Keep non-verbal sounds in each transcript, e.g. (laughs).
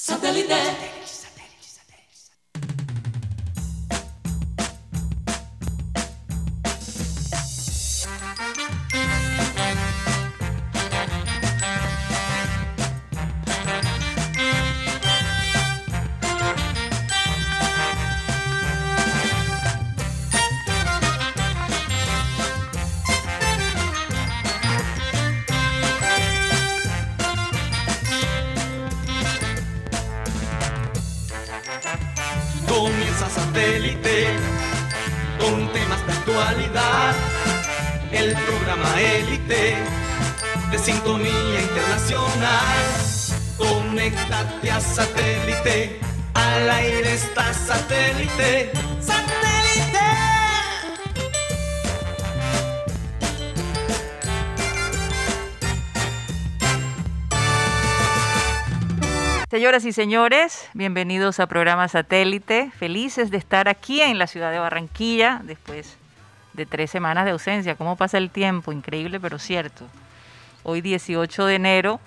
Satellite. Satélite. Al aire está satélite. ¡Satélite! Señoras y señores, bienvenidos a programa Satélite. Felices de estar aquí en la ciudad de Barranquilla después de tres semanas de ausencia. ¿Cómo pasa el tiempo? Increíble, pero cierto. Hoy 18 de enero,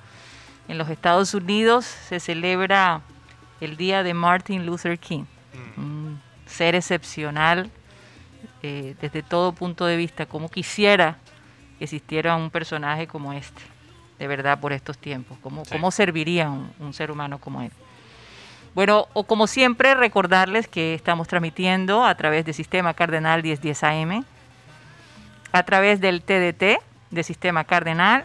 en los Estados Unidos se celebra el día de Martin Luther King. Un ser excepcional eh, desde todo punto de vista. Como quisiera que existiera un personaje como este de verdad por estos tiempos. ¿Cómo, cómo serviría un, un ser humano como él? Bueno, o como siempre, recordarles que estamos transmitiendo a través del Sistema Cardenal 1010 AM, a través del TDT de Sistema Cardenal,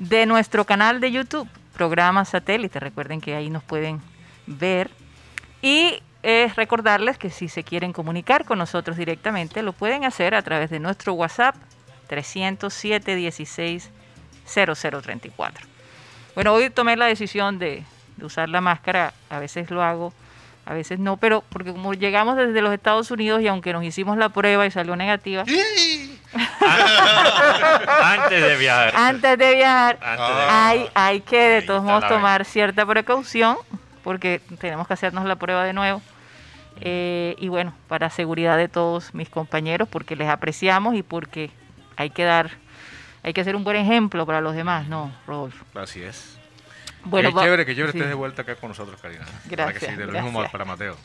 de nuestro canal de YouTube, Programa Satélite. Recuerden que ahí nos pueden ver. Y es recordarles que si se quieren comunicar con nosotros directamente, lo pueden hacer a través de nuestro WhatsApp 307 16 0034. Bueno, hoy tomé la decisión de, de, usar la máscara, a veces lo hago, a veces no, pero porque como llegamos desde los Estados Unidos y aunque nos hicimos la prueba y salió negativa. (laughs) Antes de viajar. Antes de viajar, Antes de hay, hay que de Ahí todos modos tomar cierta precaución porque tenemos que hacernos la prueba de nuevo. Eh, y bueno, para seguridad de todos mis compañeros, porque les apreciamos y porque hay que dar hay que ser un buen ejemplo para los demás, ¿no, Rodolfo? Así es. Bueno, qué chévere, qué chévere sí. estés de vuelta acá con nosotros, Karina. Para que Gracias, sí, de lo gracias. mismo para Mateo.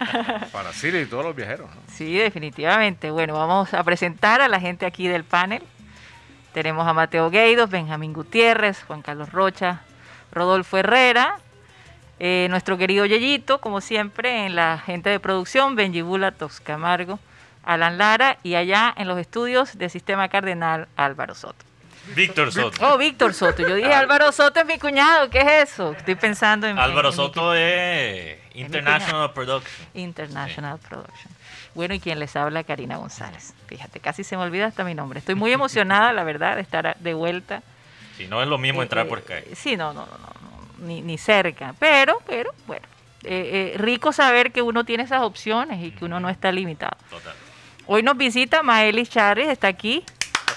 (laughs) para Siri y todos los viajeros. ¿no? Sí, definitivamente. Bueno, vamos a presentar a la gente aquí del panel. Tenemos a Mateo Gueidos, Benjamín Gutiérrez, Juan Carlos Rocha, Rodolfo Herrera, eh, nuestro querido Yeyito, como siempre, en la gente de producción, Benji Bula, Toscamargo, Alan Lara y allá en los estudios de Sistema Cardenal, Álvaro Soto. Víctor Soto. Oh, Víctor Soto. Yo dije Álvaro Soto es mi cuñado. ¿Qué es eso? Estoy pensando en. Álvaro en- en mi Soto es International Production. International Production. Bueno, y quien les habla, Karina González. Fíjate, casi se me olvida hasta mi nombre. Estoy muy emocionada, la verdad, de estar de vuelta. Si no es lo mismo Eh, entrar eh, por acá. Sí, no, no, no, no, no, ni, ni cerca. Pero, pero, bueno, eh, eh, rico saber que uno tiene esas opciones y que uno no está limitado. Total. Hoy nos visita Maelis Charris, está aquí.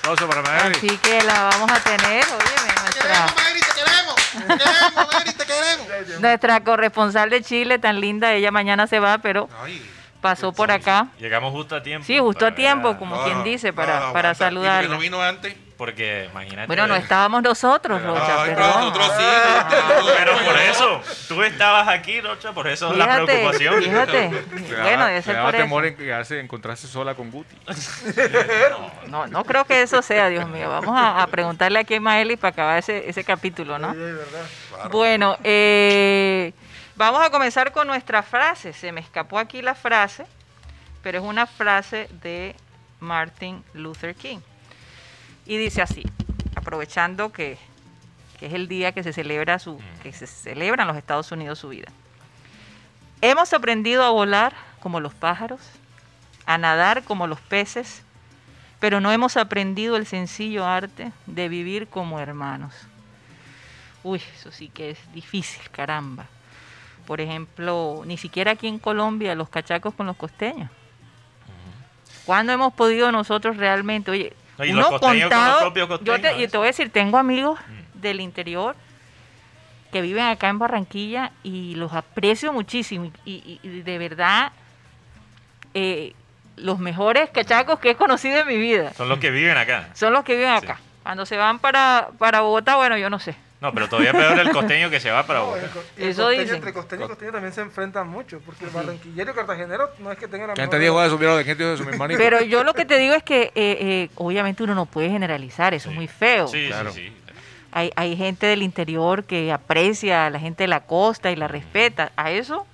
Aplauso para. Así que la vamos a tener, óyeme, nuestra, Mary, te queremos. Te queremos, Mary, te queremos. nuestra corresponsal de Chile, tan linda. Ella mañana se va, pero Ay, pasó por acá. Llegamos justo a tiempo. Sí, justo a para- tiempo, como no, quien no, dice, no, para, no, para aguanta. ¿Y por qué saludarla. no vino antes? Porque imagínate. Bueno, no estábamos nosotros, Rocha, Ay, perdón. nosotros sí. Pero por eso, tú estabas aquí, Rocha, por eso la Fíjate, preocupación. fíjate. (laughs) Bueno, debe ser por eso. temor en quedarse, encontrarse sola con Guti. (laughs) No, no creo que eso sea, Dios mío. Vamos a, a preguntarle aquí a Maeli para acabar ese, ese capítulo, ¿no? Bueno, eh, vamos a comenzar con nuestra frase. Se me escapó aquí la frase, pero es una frase de Martin Luther King. Y dice así, aprovechando que, que es el día que se celebra su, que se celebra en los Estados Unidos su vida. Hemos aprendido a volar como los pájaros, a nadar como los peces, pero no hemos aprendido el sencillo arte de vivir como hermanos. Uy, eso sí que es difícil, caramba. Por ejemplo, ni siquiera aquí en Colombia los cachacos con los costeños. ¿Cuándo hemos podido nosotros realmente, oye, No, y los costeños con los propios yo te, y te voy a decir, tengo amigos del interior que viven acá en Barranquilla y los aprecio muchísimo y, y- y de verdad eh, los mejores cachacos que he conocido en mi vida Son los que viven acá. son los que viven Sí. acá. Cuando se van para, para Bogotá, bueno, yo no sé. No, pero todavía peor el costeño que se va para No, Boca. el y el Eso costeño, dicen. Entre costeño y costeño también se enfrentan mucho, porque el barranquillero y cartagenero no es que tengan la antes Diego subieron de gente de su hermanito. Pero yo lo que te digo es que eh, eh, obviamente uno no puede generalizar, eso es muy feo. Sí, Claro. sí, sí. Hay, hay gente del interior que aprecia a la gente de la costa y la respeta. A eso,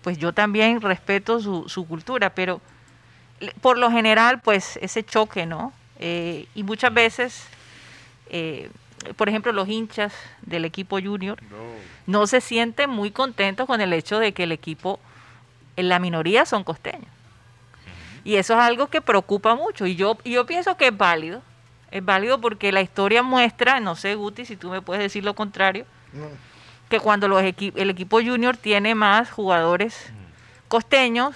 pues yo también respeto su, su cultura, pero por lo general, pues ese choque, ¿no? Eh, y muchas veces, eh, por ejemplo, los hinchas del equipo junior no se sienten muy contentos con el hecho de que el equipo, en la minoría son costeños. Y eso es algo que preocupa mucho. Y yo, y yo pienso que es válido. Es válido porque la historia muestra, no sé, Guti, si tú me puedes decir lo contrario, No. que cuando los equi- el equipo junior tiene más jugadores costeños,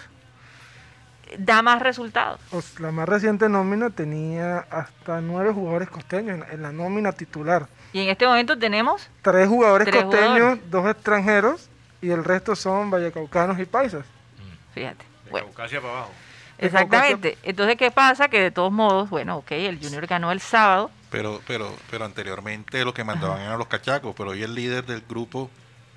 da más resultados. Os- La más reciente nómina tenía hasta nueve jugadores costeños en, en la nómina titular. Y en este momento tenemos, Tres jugadores Tres costeños, jugadores. dos extranjeros y el resto son vallecaucanos y paisas. fíjate, De bueno, Caucasia para abajo. exactamente. Entonces, ¿qué pasa? Que de todos modos, bueno, ok, el junior ganó el sábado, Pero, pero, pero anteriormente lo que mandaban eran los cachacos, pero hoy el líder del grupo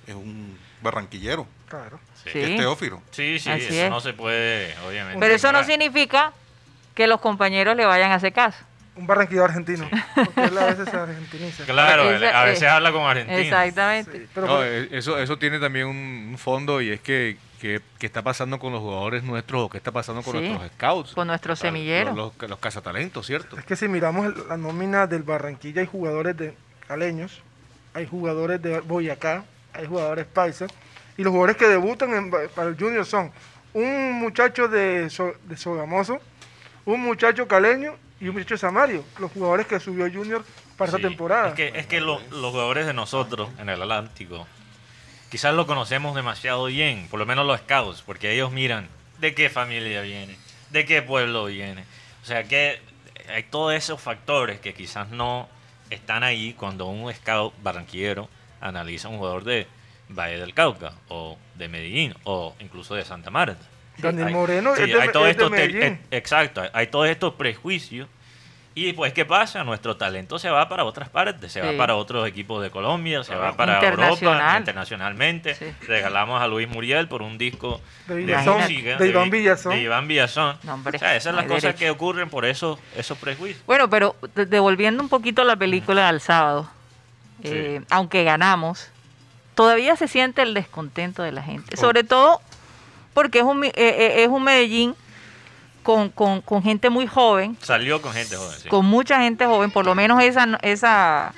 es un barranquillero, Claro. Sí. Que es Teófilo. Sí, sí, Así eso es. no se puede, obviamente. pero eso no significa que los compañeros le vayan a hacer caso. Un barranquillero argentino. (laughs) Porque él a veces se argentiniza. Claro, a veces eh, habla con Argentina. Exactamente. Sí, pero No, por- eh, eso, eso tiene también un, un fondo y es que, que, que está pasando con los jugadores nuestros o qué está pasando con Sí, nuestros scouts. con nuestros semilleros. Los, los, los cazatalentos, ¿cierto? Es que si miramos la nómina del Barranquilla, hay jugadores de caleños, hay jugadores de Boyacá, hay jugadores paisas, y los jugadores que debutan en para el Junior son un muchacho de, So- de Sogamoso, un muchacho caleño y un muchacho de Samario, los jugadores que subió Junior para Sí, esta temporada. Es que, es que lo- los jugadores de nosotros en el Atlántico, quizás lo conocemos demasiado bien, por lo menos los scouts, porque ellos miran de qué familia viene, de qué pueblo viene. O sea que hay todos esos factores que quizás no están ahí cuando un scout barranquillero analiza un jugador de Valle del Cauca o de Medellín o incluso de Santa Marta. Daniel Hay- Moreno sí, es de, hay todos es te- eh, exacto, hay todos estos prejuicios. Y pues, ¿qué pasa? Nuestro talento se va para otras partes, se va para otros equipos de Colombia, se va para Europa, Internacional. internacionalmente. Sí. Regalamos a Luis Muriel por un disco De música. de Iván Vi- Villazón. de Iván Villazón. No, hombre, o sea, esas son no las cosas derecho. que ocurren por esos, esos prejuicios. Bueno, pero de- devolviendo un poquito la película al sábado, Sí. eh, aunque ganamos, todavía se siente el descontento de la gente. Sobre todo porque es un, eh, eh, es un Medellín con, con- con gente muy joven, Salió con gente joven. sí. con mucha gente joven, por lo menos esa, esa,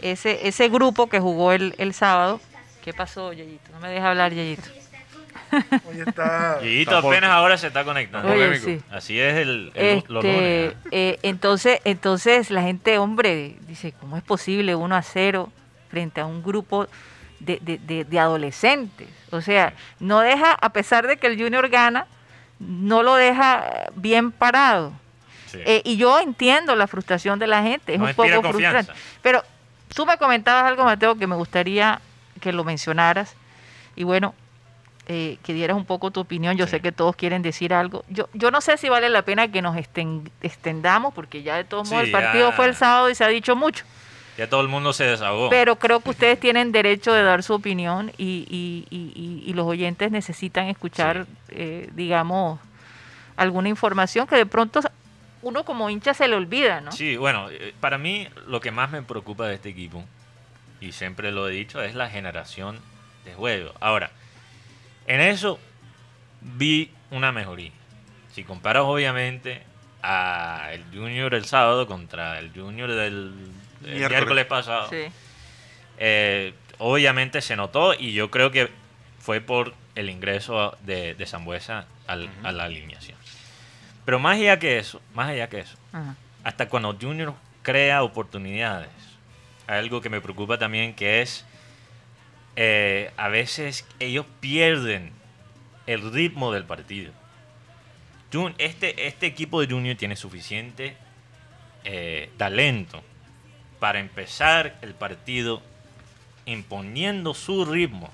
ese, ese grupo que jugó el, el sábado. ¿Qué pasó, Yayito? No me deja hablar, Yayito. Hoy está... Tampoco. apenas ahora se está conectando. Oye, polémico. sí. Así es el, el- los Este, lunes. eh, entonces, entonces la gente, hombre, dice, ¿cómo es posible 1 a 0 frente a un grupo de, de- de- de adolescentes? O sea, no deja, a pesar de que el Junior gana, no lo deja bien parado. Sí. Eh, y yo entiendo la frustración de la gente, es No un poco confianza. frustrante. Pero tú me comentabas algo, Mateo, que me gustaría que lo mencionaras. Y bueno, eh, que dieras un poco tu opinión. Yo Sí. sé que todos quieren decir algo. Yo, yo no sé si vale la pena que nos esten- extendamos, porque ya de todos modos el partido ya. fue el sábado y se ha dicho mucho. Ya todo el mundo se desahogó. Pero creo que ustedes tienen derecho de dar su opinión y, y- y- y- los oyentes necesitan escuchar, eh, digamos, alguna información que de pronto uno como hincha se le olvida, ¿no? Sí, bueno, eh, para mí lo que más me preocupa de este equipo, y siempre lo he dicho, es la generación de juego. Ahora, en eso vi una mejoría. Si comparas obviamente a el Junior el sábado contra el Junior del, del Miércoles. miércoles pasado, Sí. eh, obviamente se notó y yo creo que fue por el ingreso de, de Zambuesa al- a la alineación. Pero más allá que eso, más allá que eso, hasta cuando Junior crea oportunidades. Hay algo que me preocupa también que es eh, a veces ellos pierden el ritmo del partido. Jun- Este, este equipo de Junior tiene suficiente eh, talento para empezar el partido imponiendo su ritmo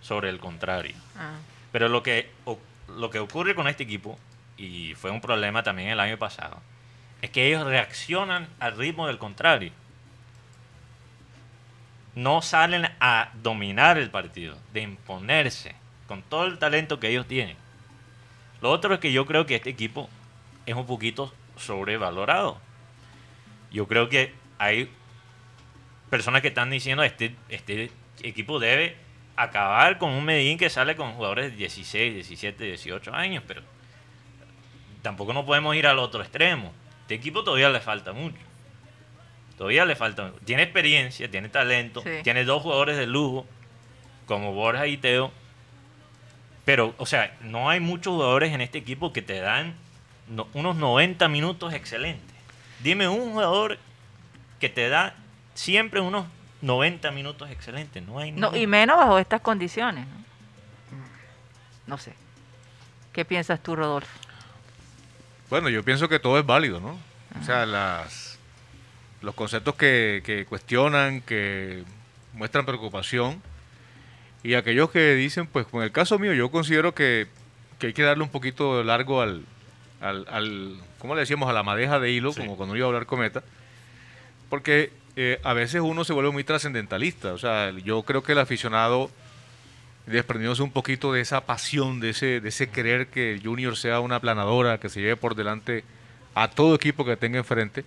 sobre el contrario. Ah. Pero lo que, o- lo que ocurre con este equipo, y fue un problema también el año pasado, es que ellos reaccionan al ritmo del contrario. no salen a dominar el partido, de imponerse, con todo el talento que ellos tienen. Lo otro es que yo creo que este equipo es un poquito sobrevalorado. Yo creo que hay personas que están diciendo este este equipo debe acabar con un Medellín que sale con jugadores de 16, 17, 18 años, pero tampoco no podemos ir al otro extremo. Este equipo todavía le falta mucho. Todavía le falta. Tiene experiencia, tiene talento, Sí. tiene dos jugadores de lujo, como Borja y Teo. Pero, o sea, no hay muchos jugadores en este equipo que te dan no- unos 90 minutos excelentes. Dime un jugador que te da siempre unos 90 minutos excelentes. No hay No, y menos bajo estas condiciones. ¿no? No sé. ¿Qué piensas tú, Rodolfo? Bueno, yo pienso que todo es válido, ¿no? O sea, las, los conceptos que, que cuestionan, que muestran preocupación, y aquellos que dicen, pues con el caso mío, yo considero que, que hay que darle un poquito de largo al, al, al ¿cómo le decíamos? A la madeja de hilo, Sí. como cuando iba a hablar cometa, porque eh, a veces uno se vuelve muy trascendentalista. O sea, yo creo que el aficionado desprendiéndose un poquito de esa pasión, de ese, de ese querer que el Junior sea una planadora, que se lleve por delante a todo equipo que tenga enfrente.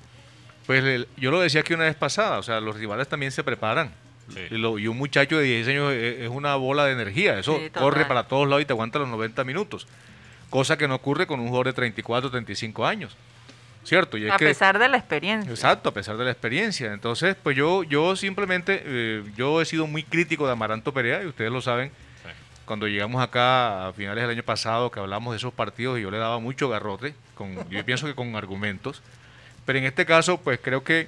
Pues el- yo lo decía aquí una vez pasada, o sea, los rivales también se preparan. Sí. Y, lo- y un muchacho de 16 años es, es una bola de energía, eso Sí, corre para todos lados y te aguanta los 90 minutos. Cosa que no ocurre con un jugador de 34, 35 años. ¿Cierto? Y A que- pesar de la experiencia. Exacto, a pesar de la experiencia. Entonces, pues yo, yo simplemente, eh, yo he sido muy crítico de Amaranto Perea, y ustedes lo saben, Sí. cuando llegamos acá a finales del año pasado, que hablamos de esos partidos, y yo le daba mucho garrote, con, yo pienso que con argumentos. Pero en este caso, pues creo que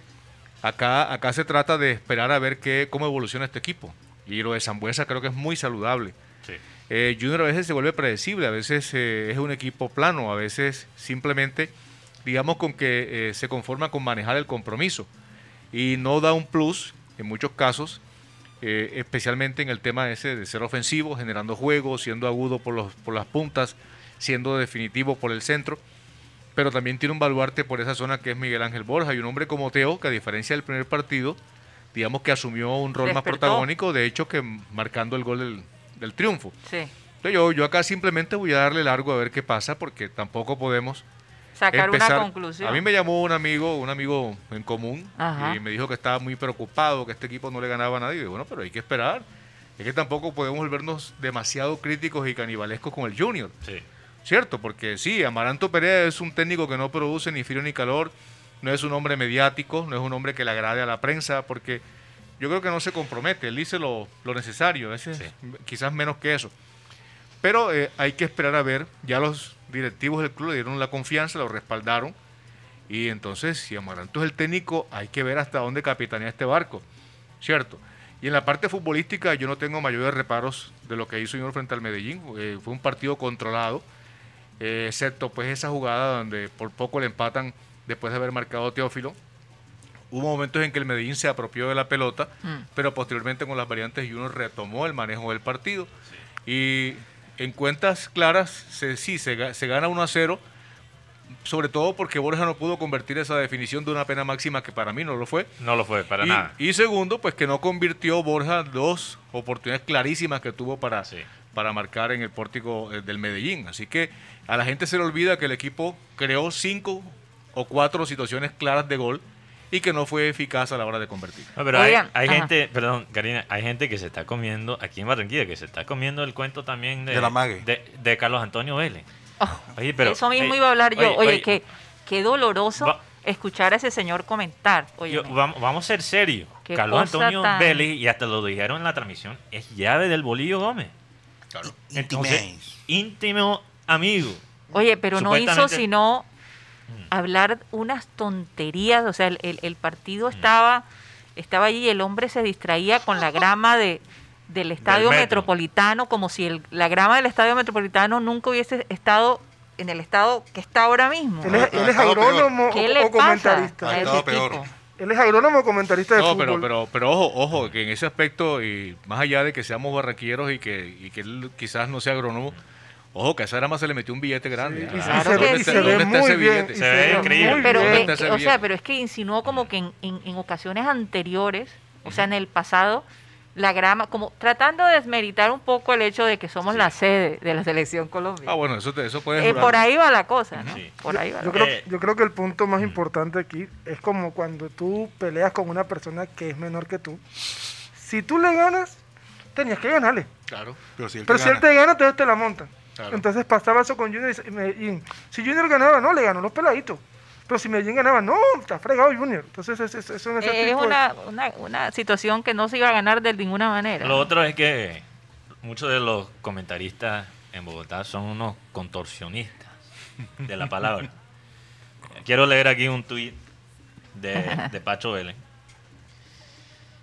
acá, acá se trata de esperar a ver qué, cómo evoluciona este equipo. Y lo de Zambuesa creo que es muy saludable. Sí. Eh, Junior a veces se vuelve predecible, a veces eh, es un equipo plano, a veces simplemente, digamos, con que eh, se conforma con manejar el compromiso y no da un plus en muchos casos, eh, especialmente en el tema ese de ser ofensivo, generando juegos, siendo agudo por, los, por las puntas, siendo definitivo por el centro, pero también tiene un baluarte por esa zona que es Miguel Ángel Borja y un hombre como Teo, que a diferencia del primer partido, digamos que asumió un rol más protagónico, de hecho que marcando el gol del, del triunfo. Sí. Entonces, Yo, yo acá simplemente voy a darle largo a ver qué pasa, porque tampoco podemos Sacar empezar. una conclusión. A mí me llamó un amigo, un amigo en común, Ajá. y me dijo que estaba muy preocupado, que este equipo no le ganaba a nadie. Y bueno, pero hay que esperar. Es que tampoco podemos volvernos demasiado críticos y canibalescos con el Junior. Sí. ¿Cierto? Porque sí, Amaranto Perea es un técnico que no produce ni frío ni calor, no es un hombre mediático, no es un hombre que le agrade a la prensa, porque yo creo que no se compromete, él dice lo, lo necesario, a veces Sí. quizás menos que eso. Pero eh, hay que esperar a ver, ya los directivos del club le dieron la confianza, lo respaldaron, y entonces si Amaranto es el técnico, hay que ver hasta dónde capitanea este barco, ¿cierto? Y en la parte futbolística yo no tengo mayores reparos de lo que hizo Junior frente al Medellín, eh, fue un partido controlado, eh, excepto pues esa jugada donde por poco le empatan después de haber marcado Teófilo. Hubo momentos en que el Medellín se apropió de la pelota, Mm. pero posteriormente con las variantes Junior retomó el manejo del partido. Y en cuentas claras, se, sí, se, ga- se gana 1 a 0, sobre todo porque Borja no pudo convertir esa definición de una pena máxima que para mí no lo fue. No lo fue, para y, nada. y segundo, pues que no convirtió Borja dos oportunidades clarísimas que tuvo para, Sí. para marcar en el pórtico eh, del Medellín. Así que a la gente se le olvida que el equipo creó cinco o cuatro situaciones claras de gol y que no fue eficaz a la hora de convertir. No, pero hay, Oigan, hay ajá. gente, perdón, Karina, hay gente que se está comiendo, aquí en Barranquilla, que se está comiendo el cuento también de, De la mague. de, de Carlos Antonio Vélez. Oh, Oye, pero, Eso mismo oye, iba a hablar yo. oye, Oye, oye, qué, qué doloroso Va- escuchar a ese señor comentar. Yo- vamos, vamos a ser serios. Carlos Antonio tan- Vélez, y hasta lo dijeron en la transmisión, es llave del Bolillo Gómez. Entonces, íntimo amigo. Oye, pero no hizo sino. Hablar unas tonterías. O sea, el, el- el partido estaba, estaba allí y el hombre se distraía con la grama de, del estadio metro. metropolitano, como si el- la grama del estadio metropolitano nunca hubiese estado en el estado que está ahora mismo. Él es, él agrónomo ¿Qué o, le o pasa comentarista. a ese Estaba peor. Él es agrónomo o comentarista de No, fútbol. pero, pero, pero ojo, ojo, que en ese aspecto, y más allá de que seamos barraquilleros y que, y que él quizás no sea agrónomo, ojo, que a esa grama se le metió un billete grande. y Ah, Claro se, que ve- ¿dónde y está- se ve dónde está muy ese bien. billete? y Se ve increíble. Pero, ¿Dónde bien. que- está ese o sea, pero es que insinuó como que en, en- en ocasiones anteriores O sea, en el pasado, la grama, como tratando de desmeritar un poco el hecho de que somos la sede de la selección Colombia. Ah, bueno, eso, te- eso puede Eh, por ahí va la cosa, ¿no? Sí. Por ahí va. Yo la creo, Eh, yo creo que el punto más importante aquí es como cuando tú peleas con una persona que es menor que tú. Si tú le ganas, tenías que ganarle. Claro. Pero si él Pero te si él gana, te gana, entonces te la montan. Claro. Entonces pasaba eso con Junior y Medellín. Si Junior ganaba, no, le ganó los peladitos. Pero si Medellín ganaba, no, está fregado Junior. Entonces es, es, es Eh, es tipo de- una, una, una situación que no se iba a ganar de ninguna manera. Lo otro es que muchos de los comentaristas en Bogotá son unos contorsionistas de la palabra. (laughs) Quiero leer aquí un tuit de, de Pacho Vélez.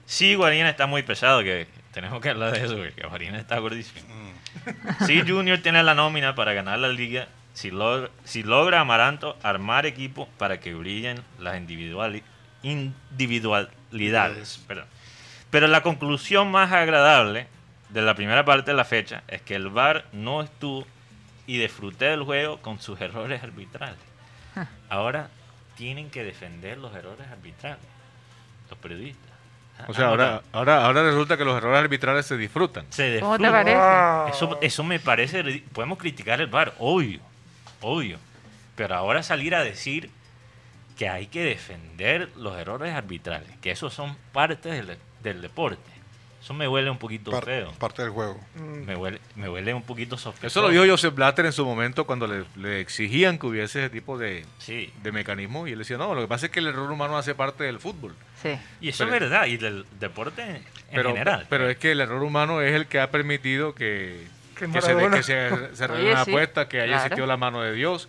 Sí, Guarina está muy pesado, que tenemos que hablar de eso, porque Guarina está gordísimo. (laughs) Sí, Junior tiene la nómina para ganar la liga si logra, si logra Amaranto armar equipo para que brillen las individuali- individualidades. Perdón. Pero la conclusión más agradable de la primera parte de la fecha es que el VAR no estuvo y disfruté del juego con sus errores arbitrales. Ahora tienen que defender los errores arbitrales, los periodistas. O sea, Ah, ahora, ahora, ahora resulta que los errores arbitrales se disfrutan. se ¿Cómo te parece? Wow. Eso, eso me parece. Podemos criticar el VAR, obvio, obvio. Pero ahora salir a decir que hay que defender los errores arbitrales, que esos son parte del, del deporte. Eso me huele un poquito par- feo. parte del juego. Mm, Me huele, me huele un poquito sospechoso. Eso lo dijo Joseph Blatter en su momento cuando le, le exigían que hubiese ese tipo de, Sí, de mecanismo. Y él decía, no, lo que pasa es que el error humano hace parte del fútbol. Sí. y eso Pero- es verdad, y del deporte en Pero, general. pero es que el error humano es el que ha permitido que, Que que se, que se, se Oye, una sí, apuesta, que haya claro. existido la mano de Dios,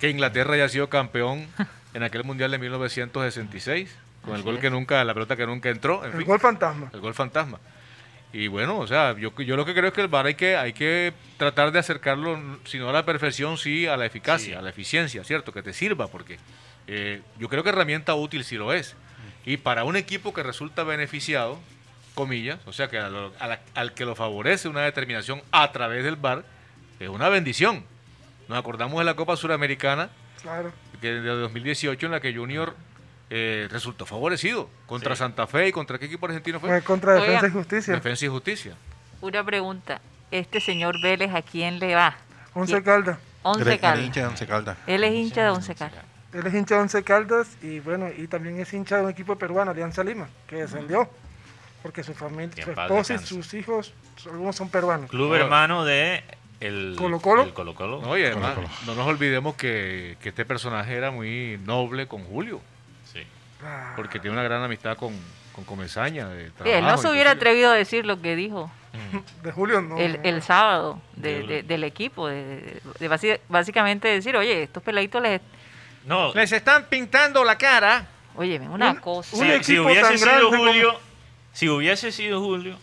que Inglaterra haya sido campeón en aquel Mundial de 1966, con el Así gol es. que nunca, la pelota que nunca entró, en el fin, gol fantasma. el gol fantasma. Y bueno, o sea, yo, yo lo que creo es que el VAR hay que, hay que tratar de acercarlo, si no a la perfección, sí a la eficacia, Sí. a la eficiencia, ¿cierto? Que te sirva, porque eh, yo creo que herramienta útil sí lo es. Y para un equipo que resulta beneficiado, comillas, o sea, que a lo- a la- al que lo favorece una determinación a través del VAR, es una bendición. Nos acordamos de la Copa Suramericana Claro. que de 2018 en la que Junior eh, resultó favorecido contra Sí. Santa Fe y contra qué equipo argentino fue? Fue contra Defensa Oigan. y Justicia. Defensa y Justicia. Una pregunta. Este señor Vélez, ¿a quién le va? Once. Caldas. Once Eres- eres Caldas. hincha de Once Caldas. Él es hincha de Once Caldas. Él es hincha de Once Caldas y bueno, y también es hincha de un equipo peruano, Alianza Lima, que descendió. Porque su familia, su esposa y sus hijos, algunos son peruanos. Club No. hermano de el el Colo-Colo. No, y además, Colo, no nos olvidemos que, que este personaje era muy noble con Julio, porque tiene una gran amistad con, con Comesaña. De Sí, él no trabajo, se hubiera inclusive. atrevido a decir lo que dijo de Julio no. el, el sábado de- De- de- del equipo. De, de- de basi- básicamente decir, oye, estos peladitos les... No, Les están pintando la cara. Oye, una Un- cosa. un si, hubiese sido como- Julio, si hubiese sido Julio,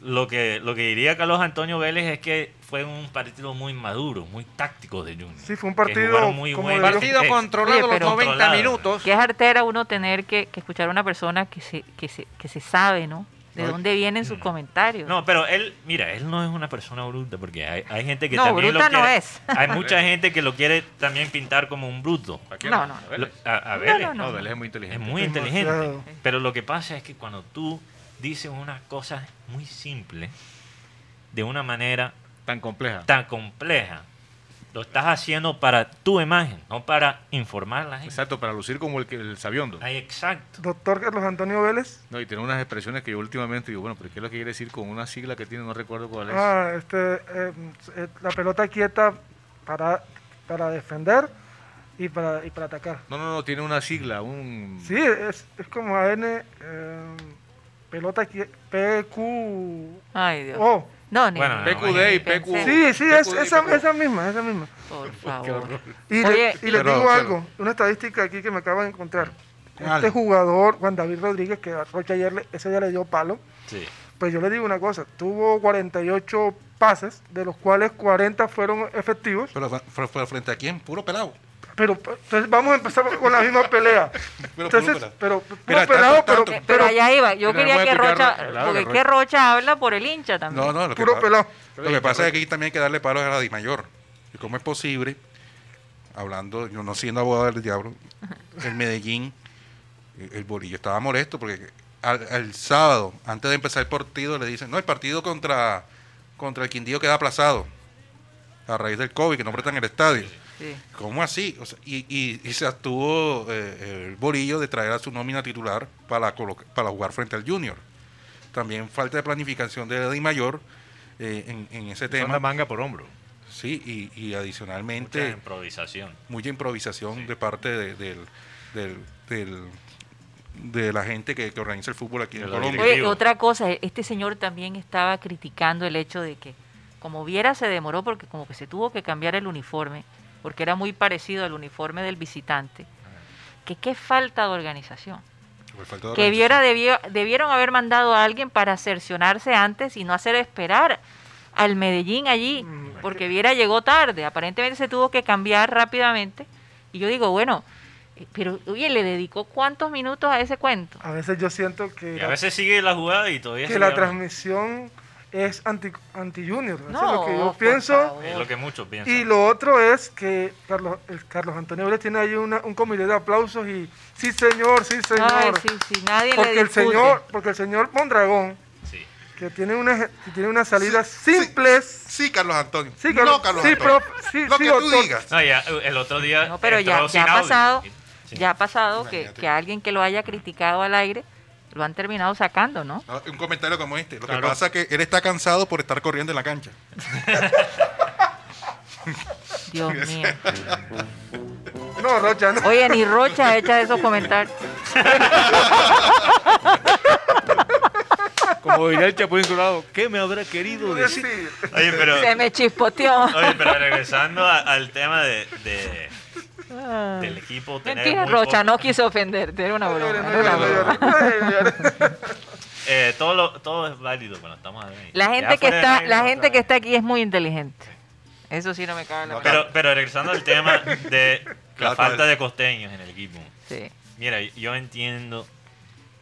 lo que, lo que diría Carlos Antonio Vélez es que fue un partido muy maduro, muy táctico de Junior. Sí, fue un Que partido muy como buen- Partido controlado Oye, los pero- 90 Controlado. minutos. Qué es artera uno tener que, que escuchar a una persona que se, que se, que se sabe, ¿no? De No, dónde vienen sus comentarios. No, pero él, mira, él no es una persona bruta, porque hay, hay gente que No, también bruta lo no quiere- es. (laughs) Hay (laughs) mucha gente que lo quiere también pintar como un bruto. No, no. A Lo- Vélez. a, a No, no, No, no. Vélez es muy Es inteligente. muy Demasiado. inteligente. Pero lo que pasa es que cuando tú dices unas cosas muy simples, de una manera Tan compleja. tan compleja, lo estás haciendo para tu imagen, no para informar a la gente. Exacto, para lucir como el, el sabiondo. Ay, exacto. Doctor Carlos Antonio Vélez. No, y tiene unas expresiones que yo últimamente digo, bueno, pero ¿qué es lo que quiere decir con una sigla que tiene? No recuerdo cuál es. Ah, este, eh, eh, la pelota quieta para, para defender y para, y para atacar. No, no, no, tiene una sigla, un... Sí, es, es como AN, eh, pelota quieta, PQ. Ay, Dios. Oh, No, ni Bueno, PQD y ni PQ. sí, sí, es, esa, esa misma, esa misma. Por favor. Y, Oye, le, y les pero- digo pero- algo, una estadística aquí que me acabo de encontrar. Este jugador, Juan David Rodríguez, que a Rocha ayer le- ese día le dio palo, Sí. pues yo le digo una cosa, tuvo 48 pases, de los cuales 40 fueron efectivos, Pero fue frente a quién? Puro pelado. Pero entonces vamos a empezar con la misma pelea. (laughs) Pero Entonces, puro pelado. pero puro Mira, pelado, tanto- pero, Eh, Pero allá iba. Yo Pero quería que Rocha, porque que que Rocha habla por el hincha también. No, no, lo que, puro pa- pelado. lo que pasa es que aquí también hay que darle palos a la Dimayor. ¿Y cómo es posible, hablando, yo no siendo abogado del diablo, en Medellín, el, el bolillo estaba molesto porque al, al sábado, antes de empezar el partido, le dicen, no, el partido contra, contra el Quindío queda aplazado a raíz del COVID, que no prestan el estadio. Sí. ¿Cómo así? O sea, y, y- y se abstuvo eh, el bolillo de traer a su nómina titular para, para jugar frente al Junior. También falta de planificación de Di Mayor eh, en, en ese Son tema. la manga por hombro. Sí, y, y Mucha adicionalmente improvisación. mucha improvisación de parte de, del, del, del- de la gente que, que organiza el fútbol aquí De en Colombia. Oye, otra cosa, este señor también estaba criticando el hecho de que, como viera, se demoró porque como que se tuvo que cambiar el uniforme, porque era muy parecido al uniforme del visitante, que qué falta de organización. De Que viera, debió- debieron haber mandado a alguien para cercionarse antes y no hacer esperar al Medellín allí, Mm, porque Viera llegó tarde, aparentemente se tuvo que cambiar rápidamente. Y yo digo, bueno, eh, pero oye, le dedicó cuántos minutos a ese cuento. A veces yo siento que, Y la, a veces sigue la jugada y todavía que la transmisión es anti, anti Junior. Eso No, es lo que yo pienso. Es lo que muchos piensan. Y lo otro es que Carlos, el Carlos Antonio Vélez tiene ahí una- un comité de aplausos y sí señor, sí señor. Ay, sí, sí, nadie le porque el señor, porque el señor Mondragón, Sí. que tiene unas que tiene unas salidas simples. Sí, Carlos Antonio. Sí, Carlos- no, Carlos sí, Antonio. sí, Lo sí, que tú doctor. digas. No, ya, el otro día. No, pero ya, ya ha pasado, Sí. ya ha pasado que, que alguien que lo haya criticado al aire lo han terminado sacando, ¿no? Ah, Un comentario como este. Lo Claro. que pasa es que él está cansado por estar corriendo en la cancha. (laughs) Dios mío. No, Rocha, no. Oye, ni Rocha echa esos comentarios. (laughs) Como diría el Chapulín Colorado, ¿qué me habrá querido decir? Oye, pero. Se me chispoteó. Oye, pero regresando a- al tema de, de- Ah. del equipo. tener Mentira, muy Rocha, poco- no quiso ofenderte, era una broma. era una. (laughs) Eh, todo, lo- todo es válido cuando estamos ahí. La gente que está, aire, la gente que está aquí es muy inteligente. Eso sí no me cabe en la No. Pero, pero regresando al tema de (laughs) la Claro, falta claro. de costeños en el equipo. Sí. Mira, yo entiendo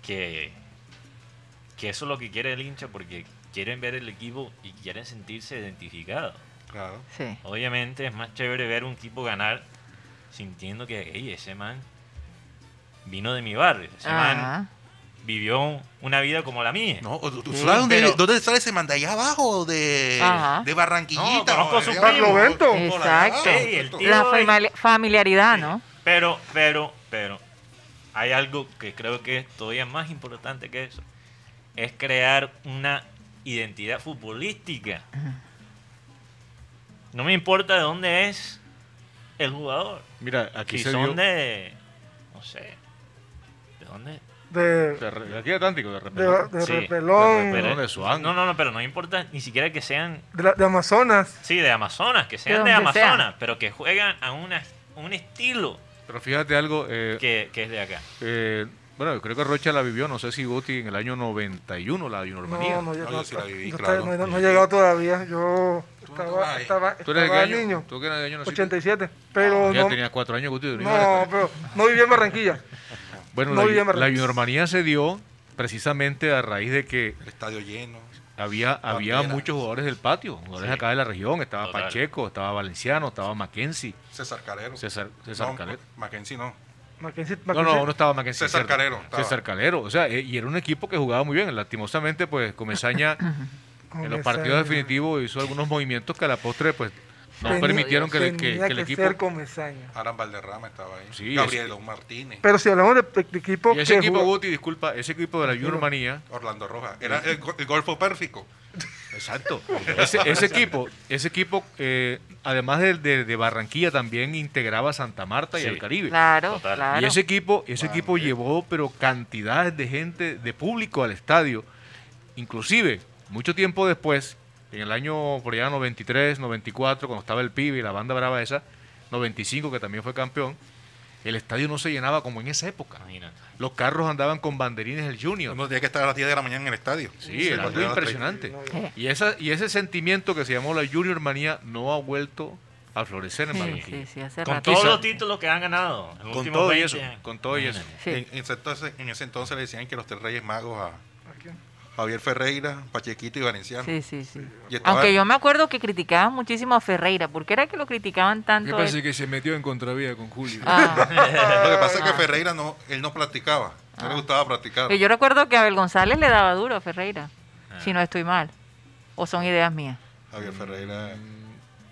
que, que eso es lo que quiere el hincha porque quieren ver el equipo y quieren sentirse identificados. Claro. Sí. Obviamente es más chévere ver un equipo ganar sintiendo que "Ey, ese man vino de mi barrio. Ese man Ajá. vivió una vida como la mía. No, ¿tú sabes dónde, pero- dónde sale ese man? De allá abajo, de, Ajá. de Barranquillita. No, conozco a su allá primo. Exacto. Sí, el esto. tío- La familiaridad, ¿no? Pero, pero, pero, hay algo que creo que es todavía más importante que eso. Es crear una identidad futbolística. No me importa de dónde es el jugador. Mira, aquí Si se son dio... de, no sé, ¿de dónde? De, De, de aquí de Atlántico, de de, repente. de Sí, Repelón, de Repelón. de Suán. No, no, no, pero no importa ni siquiera que sean, de, la- de Amazonas. sí, de Amazonas, que sean De de, sea. Amazonas, pero que juegan a una, un estilo Pero fíjate algo, eh, que, que es de acá. eh, bueno, yo creo que Rocha la vivió, no sé si Guti en el año 91, la juniormanía. No, no, yo No, no, yo sí la viví, no claro. no- no he llegado todavía. Yo estaba, estaba, ¿Tú eres de qué año? niño. ¿Tú qué eres de qué año naciste? 87. Pero Ya no, tenía cuatro años, Guti. no, pero no vivía en Barranquilla. (laughs) Bueno, no la, vivía en la juniormanía se dio precisamente a raíz de que El estadio lleno. había, había muchos jugadores del patio, jugadores Sí. acá de la región. Estaba Total. Pacheco, estaba Valenciano, estaba Mackenzie, César Calero. César, César no, Calero. Mackenzie no. Mackenzie- No, Mackenzie- no, no estaba Mackenzie. César cierto. Calero estaba. César Calero. O sea, eh, y era un equipo que jugaba muy bien. Lastimosamente, pues Comesaña (coughs) en los partidos definitivos hizo algunos movimientos que a la postre, pues, no tenía- permitieron que, el- que- tenía que el equipo. ser Comesaña. Alan Valderrama estaba ahí. Sí, Gabriel Martínez. Pero si hablamos de, de equipo Y ese que equipo, jugó- Guti, disculpa, ese equipo de la Juniormanía, Orlando Rojas. Era el, el Golfo Pérfico. Exacto. Ese, ese equipo, ese equipo eh, además de, de- de Barranquilla, también integraba a Santa Marta y al Caribe. Claro, Total. claro. Y ese equipo, ese Bueno, equipo bien. llevó pero cantidades de gente, de público al estadio. Inclusive, mucho tiempo después, en el año por allá 93, 94, cuando estaba el pibe y la banda brava esa, 95 que también fue campeón, el estadio no se llenaba como en esa época. Imagínate. Los carros andaban con banderines del Junior. Uno tenía que estar a las 10 de la mañana en el estadio. Sí, era algo impresionante. Y, esa, y ese sentimiento que se llamó la Junior Manía no ha vuelto a florecer en Sí, Barranquilla. sí, sí, hace Con todos los títulos que han ganado. en los Con últimos todo y 20 eso, con todo y eso. Sí. En, en ese entonces, en ese entonces le decían que los tres reyes magos a Aquí. Javier Ferreira, Pachequito y Valenciano. Sí, sí, sí. Y estaba- Aunque yo me acuerdo que criticaban muchísimo a Ferreira. ¿Por qué era que lo criticaban tanto? a él? que se metió en contravía con Julio. Ah, (laughs) Lo que pasa es que Ah. Ferreira no, él no practicaba. No le gustaba practicar. Que Yo recuerdo que Abel González le daba duro a Ferreira, Ah. si no estoy mal. O son ideas mías. Javier Ferreira.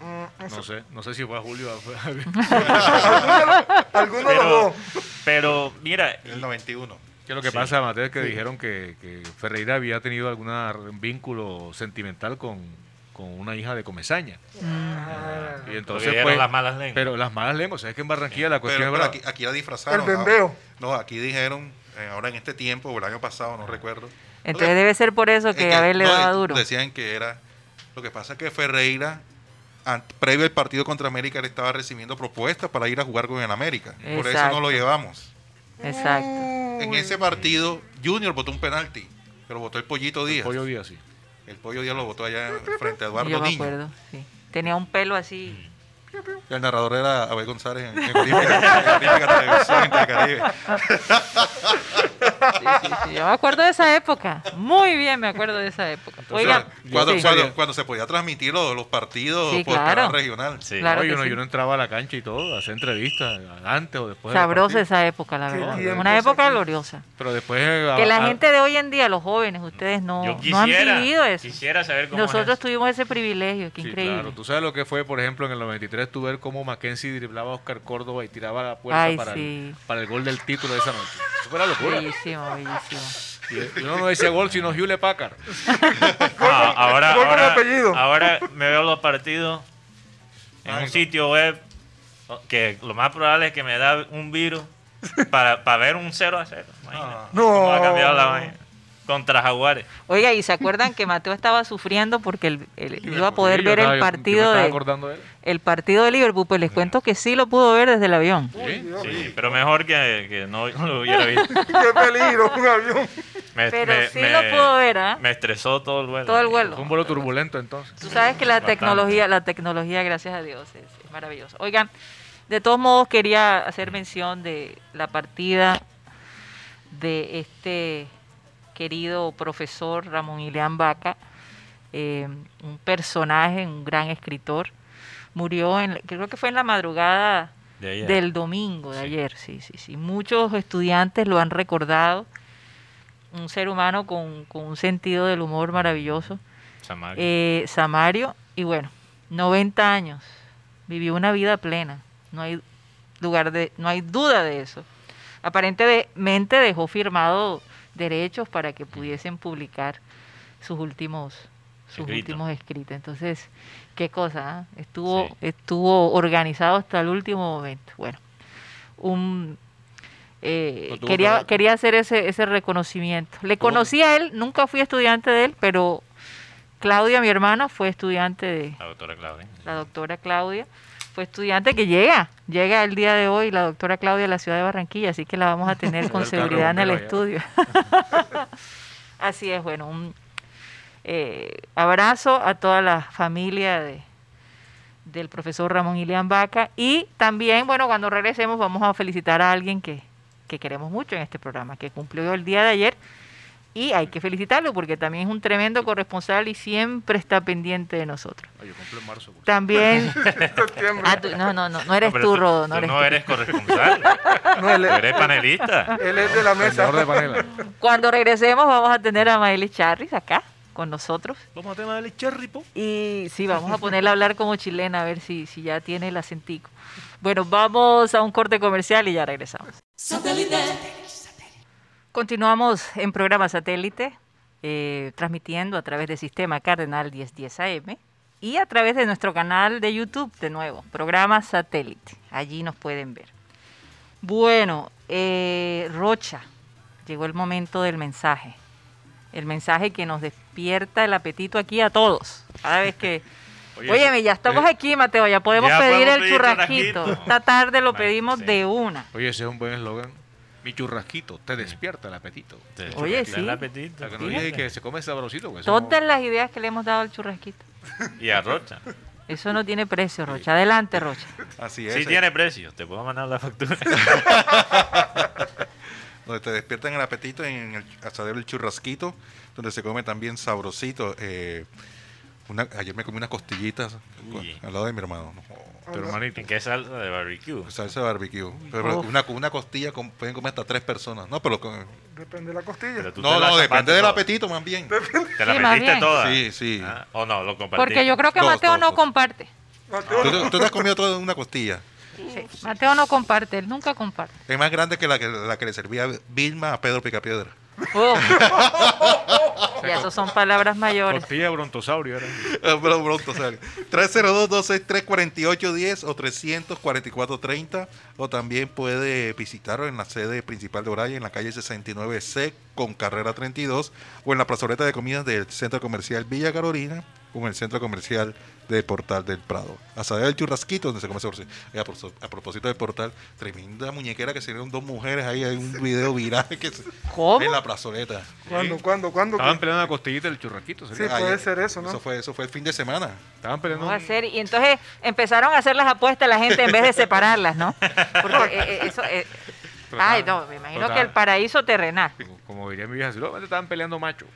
Mm, No sé, no sé si fue a Julio o fue a Javier. (laughs) Los Pero, dos. pero mira, En el 91. Que lo que Sí. pasa, Mateo, es que dijeron que, que Ferreira había tenido algún vínculo sentimental con, con una hija de Comesaña. Mm. Y entonces, que pues, las malas lenguas. Pero las malas lenguas, es que en Barranquilla la cuestión Pero, es pero aquí, aquí la disfrazaron. El bembeo. No, aquí dijeron, eh, ahora en este tiempo, o el año pasado, no recuerdo. Entonces debe ser por eso que Es Abel le no, daba duro. Decían que era. Lo que pasa es que Ferreira, previo al partido contra América, le estaba recibiendo propuestas para ir a jugar con el América. Por eso no lo llevamos. Exacto. En ese partido, Junior votó un penalti, pero votó el Pollito Díaz. Pollo Díaz, sí. El Pollo Díaz lo votó allá frente a Eduardo Yo me Niño. acuerdo, sí. Tenía un pelo así. El narrador era Abel González en, en Olímpica, en Olímpica Televisión en Caribe. Sí, sí, sí. Yo me acuerdo de esa época. Muy bien me acuerdo de esa época. Oiga, cuando, sí. cuando, cuando se podía transmitir los, los partidos Sí, por claro. canal regional. Sí. Claro Oye, que uno, sí. yo no entraba a la cancha y todo, a hacer entrevistas, antes o después. sabrosa esa época, la verdad. Una época gloriosa. Pero después. eh, Que a- la a- gente de hoy en día, los jóvenes, ustedes no, no han vivido eso. quisiera saber cómo Nosotros tuvimos ese privilegio, qué Sí, increíble. claro. Tú sabes lo que fue, por ejemplo, en el 93, tú ver cómo Mackenzie driblaba a Oscar Córdoba y tiraba la puerta Ay, para, sí. el, para el gol del título de esa noche. Eso fue una locura. Bellísimo, bellísimo. Y uno no decía gol, sino Hewlett Packard. (laughs) Ah, ahora, Gol con ahora, apellido. ahora me veo los partidos en Ay, un no. sitio web que lo más probable es que me da un virus para, para ver un 0 a 0. Imagínate. Ah. No. ¿Cómo ha cambiado la vaina? Contra Jaguares. Oiga, ¿y se acuerdan que Mateo estaba sufriendo porque el- el- iba a poder ver estaba- el partido estaba de acordando de él. el partido de Liverpool? Pues les cuento que sí lo pudo ver desde el avión. Sí. Sí, pero mejor que, que no lo hubiera (laughs) visto. Qué peligro, un avión. Me, Pero me- sí me- lo pudo ver, ¿ah? Me estresó todo el vuelo. Todo el vuelo. Fue un vuelo turbulento entonces. Tú sabes que la Bastante. tecnología, la tecnología, gracias a Dios, es, es maravillosa. Oigan, de todos modos quería hacer mención de la partida de este querido profesor Ramón Ileán Vaca, eh, un personaje, un gran escritor. Murió, en, creo que fue en la madrugada De del domingo de Sí. ayer, sí, sí, sí. Muchos estudiantes lo han recordado. Un ser humano con, con un sentido del humor maravilloso. Samario. Eh, Samario, y bueno, 90 años, vivió una vida plena, no hay lugar de, no hay duda de eso. Aparentemente dejó firmado derechos para que pudiesen publicar sus últimos sus últimos escritos. Entonces, qué cosa, ¿ah? estuvo Sí. estuvo organizado hasta el último momento. Bueno, un eh, No quería que- quería hacer ese ese reconocimiento. Le conocí a él, nunca fui estudiante de él, pero Claudia, mi hermana, fue estudiante de La doctora Claudia. la doctora Claudia, fue estudiante que llega, llega el día de hoy la doctora Claudia a la ciudad de Barranquilla, así que la vamos a tener (laughs) con seguridad en el estudio. (laughs) así es, bueno, un eh, abrazo a toda la familia de del profesor Ramón Ilián Vaca y también, bueno, cuando regresemos vamos a felicitar a alguien que, que queremos mucho en este programa, que cumplió el día de ayer y hay que felicitarlo porque también es un tremendo corresponsal y siempre está pendiente de nosotros. Oye, cumple en marzo. pues. También. (laughs) Septiembre. Ah, tú- no, no, no, no eres pero tú, Rodo. No tú eres no tú. eres corresponsal. (laughs) No, él, eres panelista. él es de la mesa. De. (laughs) Cuando regresemos, vamos a tener a Maeli Charris acá con nosotros. Vamos a tener el cherry, po. Y sí, vamos a ponerla a hablar como chilena, a ver si, si ya tiene el acentico. Bueno, vamos a un corte comercial y ya regresamos. Continuamos en programa satélite, eh, transmitiendo a través del sistema Cardenal 1010 AM y a través de nuestro canal de YouTube, de nuevo, programa satélite. Allí nos pueden ver. Bueno, eh, Rocha, llegó el momento del mensaje. El mensaje que nos despierta el apetito aquí a todos. Cada vez que... (laughs) Oye, Óyeme, ya estamos eh, aquí, Mateo, ya podemos ya pedir podemos el pedir churrasquito. churrasquito. Esta tarde lo pedimos sí. de una. Oye, ese es un buen eslogan. Mi churrasquito te despierta el apetito. Te Oye, churrasquea el sí. apetito. O sea, que no dije que se come sabrosito. que eso Todas las ideas que le hemos dado al churrasquito. (laughs) Y a Rocha. Eso no tiene precio, Rocha. Adelante, Rocha. (laughs) Así es. Sí tiene precio. Te puedo mandar la factura. (laughs) donde te despiertan el apetito en el asadero El Churrasquito, donde se come también sabrosito. eh, Una- ayer me comí unas costillitas Uy. al lado de mi hermano. No, Tu hermanito. ¿En qué salsa de barbecue? salsa de barbecue. Pero una, una costilla pueden comer hasta tres personas. No, pero con- Depende de la costilla. No, no, depende del apetito más bien. ¿Te la Sí, metiste toda? Sí, sí. Ah, ¿O no? Lo compartiste. Porque yo creo que Mateo no comparte. Mateo, ¿Tú, te- tú te has comido toda una costilla. Sí, Mateo no comparte, él nunca comparte. Es más grande que la que, la que le servía Vilma a Pedro Picapiedra. Oh. ya eso son palabras mayores. Costilla de brontosaurio era. Ah, Pero pronto sale. 302-263-4810 o 344-30 o también puede visitarlo en la sede principal de Oraya en la calle 69C con carrera 32 o en la plazoleta de comidas del Centro Comercial Villa Carolina en el Centro Comercial de Portal del Prado. Asadera del Churrasquito donde se come sobre a, propósito del portal, tremenda muñequera que se dieron dos mujeres ahí, hay un video viral que se- ¿Cómo? en la plazoleta. ¿Cuándo, cuándo, cuándo? Estaban peleando la costillita del churrasquito. Sí, ¿sería? puede Ayer. ser eso, ¿no? Eso fue, eso fue el fin de semana. Estaban peleando. ¿Cómo va a ser? Y entonces empezaron a hacer las apuestas la gente en vez de separarlas, ¿no? Porque eh, eh, eso... eh, ay, no, me imagino Total. que el paraíso terrenal. Como- Como diría mi vieja, estaban peleando macho.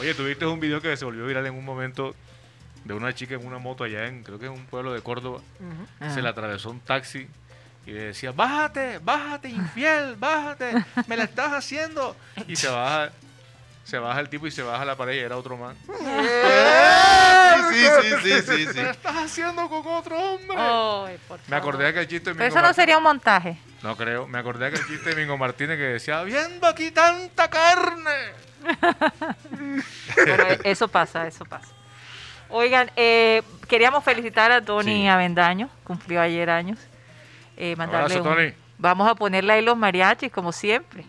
Oye, tuviste un video que se volvió viral en un momento de una chica en una moto allá en, creo que en un pueblo de Córdoba. Ah. Se le atravesó un taxi y le decía, bájate, bájate, infiel, bájate, me la estás haciendo. Y se baja, se baja el tipo y se baja la pared y era otro man. (laughs) Sí, sí, sí, sí, sí. Me la estás haciendo con otro hombre. Me acordé de aquel chiste de Pero Mingo eso no sería un montaje. No creo. Me acordé de aquel chiste de Mingo Martínez que decía, viendo aquí tanta carne. (laughs) Bueno, eso pasa, eso pasa. Oigan, eh, queríamos felicitar a Tony Sí. Avendaño, cumplió ayer años. Eh, mandarle Abrazo, un- Tony. Vamos a ponerle ahí los mariachis, como siempre.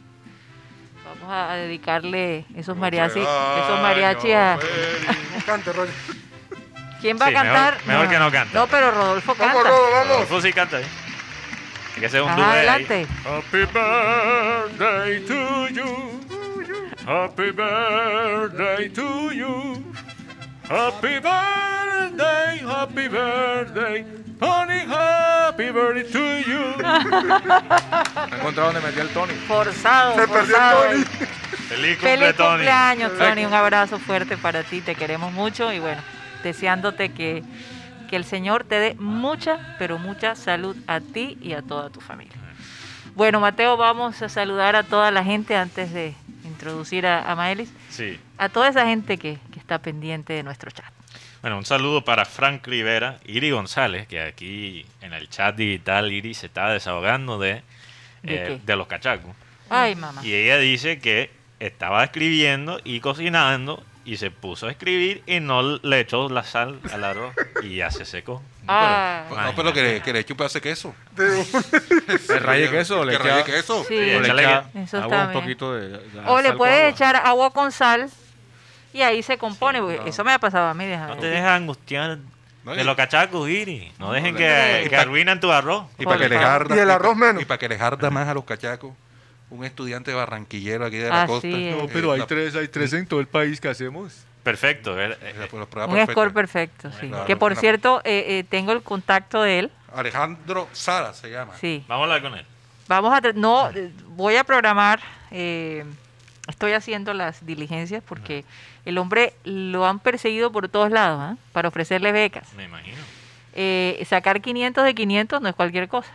Vamos a dedicarle esos mariachis, esos mariachis a... Cante, Roger. ¿Quién va Sí, a cantar? mejor- mejor que no cante. No, pero Rodolfo Vamos, canta. Rodo, vamos. Rodolfo sí canta, ¿eh? Hay que hacer un Ajá, dúo ahí. adelante. Happy birthday to you. Happy birthday to you. Happy birthday, happy birthday. Tony, happy birthday to you. (laughs) Me encontrado donde metí el Tony. Forzado, Se perdió. Tony. Feliz cumple, Feliz Tony. cumpleaños, Tony. Un abrazo fuerte para ti. Te queremos mucho y bueno, deseándote que, que el Señor te dé mucha, pero mucha salud a ti y a toda tu familia. Bueno, Mateo, vamos a saludar a toda la gente antes de introducir a, a Maelis. Sí. A toda esa gente que, que está pendiente de nuestro chat. Bueno, un saludo para Frank Rivera, Iri González, que aquí en el chat digital Iri se está desahogando de, ¿De eh, de los cachacos. Ay, mamá. Y ella dice que estaba escribiendo y cocinando y se puso a escribir y no le echó la sal al arroz y ya se secó. Ah. Pero, No, pero que le, que le eche un pedazo de queso. ¿Le raye queso o le Que raye queso. Sí. o le echa Eso agua, está un bien. poquito de, de- O le sal con puedes echar agua con sal y ahí se compone. Sí. Eso me ha pasado a mí. No te dejes angustiar No, de los cachacos, Iri. No dejen no, que, y que arruinen tu arroz. Y para que les arda. Y el arroz menos. Y para que les arda más a los cachacos, un estudiante barranquillero aquí de la Así costa. es. No, eh, pero hay la- tres, hay tres en todo el país que hacemos. Perfecto. eh, eh, Un perfecta. score perfecto, sí. Claro, que por cierto, eh, eh, tengo el contacto de él. Alejandro Sara se llama. Sí. Vamos a hablar con él. Vamos a... No, voy a programar... eh, estoy haciendo las diligencias porque el hombre lo han perseguido por todos lados ¿ah? para ofrecerle becas. Me imagino. Eh, sacar 500 de 500 no es cualquier cosa.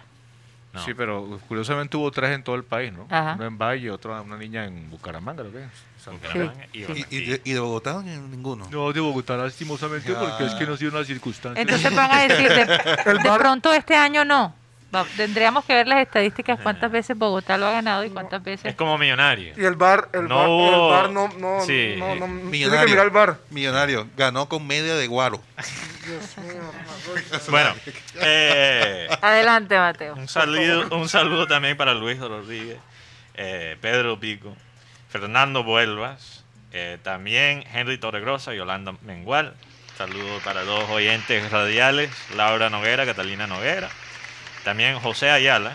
No. Sí, pero curiosamente hubo tres en todo el país, ¿no? Ajá. Uno en Valle, otro una niña en Bucaramanga, ¿lo que es? Bucaramanga y Y, y Barranquilla. de, y de Bogotá ninguno. No, de Bogotá, lastimosamente, porque es que no ha sido una circunstancia. Entonces van a decir, de, (laughs) de pronto este año no. Va- tendríamos que ver las estadísticas, cuántas veces Bogotá lo ha ganado y cuántas veces... Es como millonario. Y el bar, el No bar, hubo- el bar no, no, Sí. no, no, tiene que Millonario. mirar el bar. Millonario. Ganó con media de guaro. Dios mío, Bueno, eh, Adelante, Mateo. un, saludo, un saludo también para Luis Rodríguez, eh, Pedro Pico, Fernando Vuelvas, eh, también Henry Torregrosa y Yolanda Mengual. Saludo para dos oyentes radiales, Laura Noguera, Catalina Noguera. También José Ayala,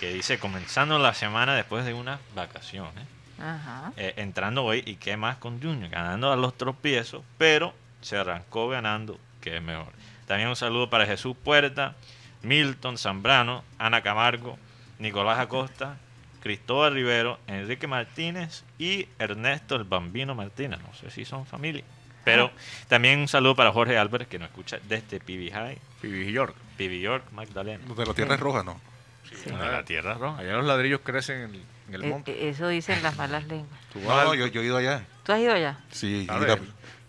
que dice, comenzando la semana después de unas vacaciones. Ajá. eh, entrando hoy y qué más con Junior, ganando a los tropiezos, pero se arrancó ganando, que es mejor. También un saludo para Jesús Puerta, Milton Zambrano, Ana Camargo, Nicolás Acosta Cristóbal Rivero, Enrique Martínez y Ernesto el Bambino Martínez. No sé si son familia. Pero también un saludo para Jorge Álvarez, que nos escucha desde PB High, Phoebe York. PB York, Magdalena. De la Tierra es Roja, ¿no? De la Tierra Roja. Allá los ladrillos crecen en el, en el Eh, monte. eh, eso dicen las malas lenguas. Tú (laughs) No, no, yo, yo he ido allá. ¿Tú has ido allá? Sí, y la, ver.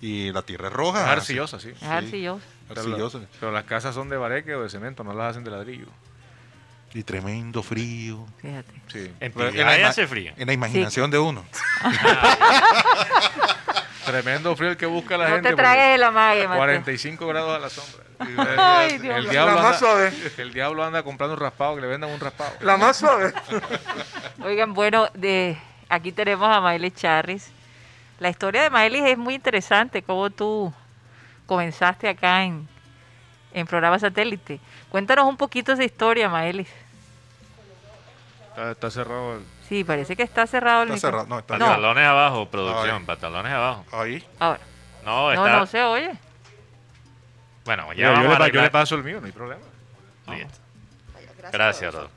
y la Tierra es es roja. arcillosa, sí. Es Arcillosa. la- pero las casas son de bareque o de cemento, no las hacen de ladrillo. Y tremendo frío. Fíjate. Sí. En en la hace frío. En la imaginación de uno. (laughs) Tremendo frío el que busca la No gente. te tragues de la Mateo. 45 grados a la sombra. (laughs) Ay, Dios el mío. diablo La más anda, suave. el diablo anda comprando un raspado, que le vendan un raspado. La más suave. (laughs) Oigan, bueno, de aquí tenemos a Miley Charris. La historia de Miley es muy interesante, cómo tú comenzaste acá en, en programa satélite. Cuéntanos un poquito esa historia, Miley. Está, está cerrado el... Sí, parece que está cerrado el Está cerrado. No, está Pantalones abajo, producción, Ay. pantalones abajo. ahí. Ahora, No, no, está... no se oye. Bueno, ya Yo, yo vamos le, yo le paso el mío, no hay problema. Listo. Gracias, Gracias. Rod.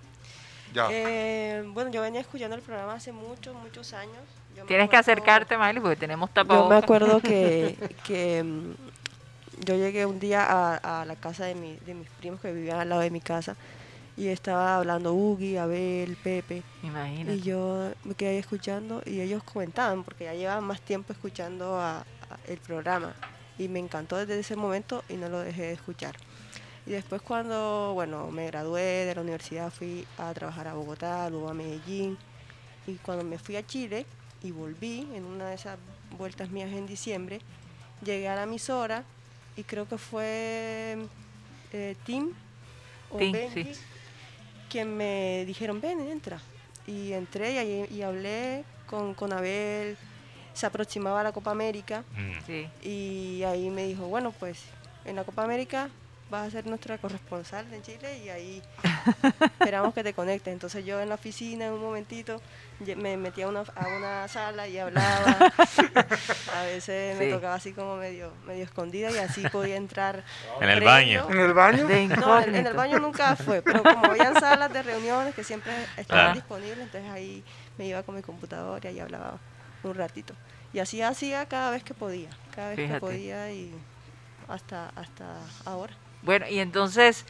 Eh, bueno, yo venía escuchando el programa hace muchos, muchos años. Yo me Tienes que acuerdo- acercarte, Miley, porque tenemos Yo tapabocas. me acuerdo (laughs) que, que mm, yo llegué un día a, a la casa de, mi- de mis primos que vivían al lado de mi casa y estaba hablando Ugi, Abel, Pepe. Imagínate. Y yo me quedé ahí escuchando y ellos comentaban, porque ya llevaban más tiempo escuchando a- a el programa. Y me encantó desde ese momento y no lo dejé de escuchar. Y después cuando, bueno, me gradué de la universidad fui a trabajar a Bogotá, luego a Medellín. Y cuando me fui a Chile y volví en una de esas vueltas mías en diciembre, llegué a la emisora y creo que fue eh, Tim o Benji sí. que me dijeron, ven, entra. Y entré y, y hablé con, con Abel, se aproximaba la Copa América Mm. Sí. y ahí me dijo, bueno, pues en la Copa América vas a ser nuestra corresponsal en Chile y ahí (laughs) esperamos que te conectes. Entonces yo en la oficina en un momentito me metí a una, a una sala y hablaba. (laughs) a veces me tocaba así como medio, medio escondida y así podía entrar. (laughs) En el baño. En el baño. No, en, en el baño nunca fue, pero como habían salas de reuniones que siempre estaban disponibles, entonces ahí me iba con mi computadora y hablaba un ratito. Y así hacía cada vez que podía, cada vez Fíjate. que podía y hasta, hasta ahora. Bueno, y entonces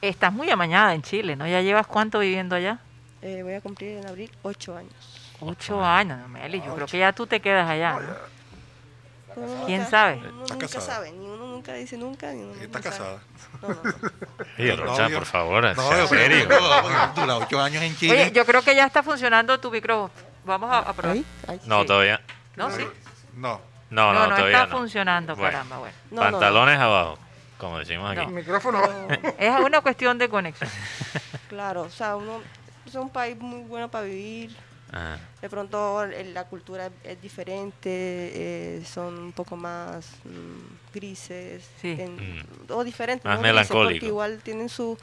estás muy amañada en Chile, ¿no? ¿Ya llevas cuánto viviendo allá? Eh, voy a cumplir en abril ocho años. Ocho años, no, Meli. Yo creo que ya tú te quedas allá. ¿no? Uno ¿Quién nunca- sabe? Uno Está nunca casada. sabe, ni uno nunca dice nunca, ni uno Está nunca casada. sabe. No, no, no. (laughs) Oye, No, Rocha, yo- por favor, No, sea serio. no, dura ocho años en Chile. Oye, yo creo que ya está funcionando tu micrófono. Vamos a, a probar. Ahí, ahí. No, Sí. todavía. ¿No? Sí. No. No, no, no, no todavía está no. funcionando, Bueno. caramba, bueno. No, no, no. Pantalones abajo, como decimos No. aquí. El micrófono. (laughs) Es una cuestión de conexión. (laughs) Claro, o sea, uno es un país muy bueno para vivir. De pronto el- la cultura es, diferente, eh, son un poco más mm, grises Sí. en- o diferentes. Más no grises, melancólico. Porque igual tienen su,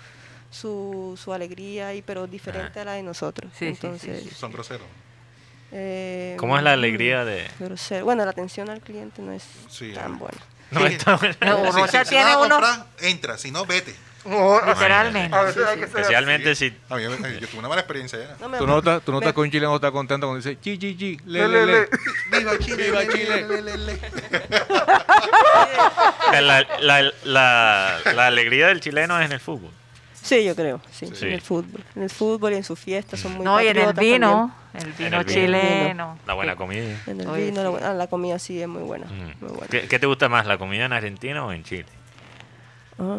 su, su alegría, y, pero diferente a la de nosotros. Sí, sí, sí, Entonces, sí. Son groseros. Eh, ¿Cómo es la mm, alegría de...? grosero. Bueno, la atención al cliente no es Sí, tan eh. buena. No, está bueno. No, Sí, Rocha si tiene unos. comprar, entra. Si no, vete. No, Literalmente. A veces hay que ser Especialmente si... A mí, eh, yo tuve una mala experiencia allá. No me- Tú notas, tú notas que un chileno está contento cuando dice chi, chi, chi, le, le, Le. (laughs) Viva Chile, Viva le, Chile. le, le, le, le. La, la, la, la alegría del chileno es en el fútbol. Sí, yo creo, sí, Sí. en el fútbol. En el fútbol y en sus fiestas son muy No, y en el vino, el En vino el vino. chileno. La buena comida. En el Oye, vino, sí. ah, la comida sí es muy buena. Mm. Muy buena. ¿Qué, qué te gusta más, la comida en Argentina o en Chile? Ah,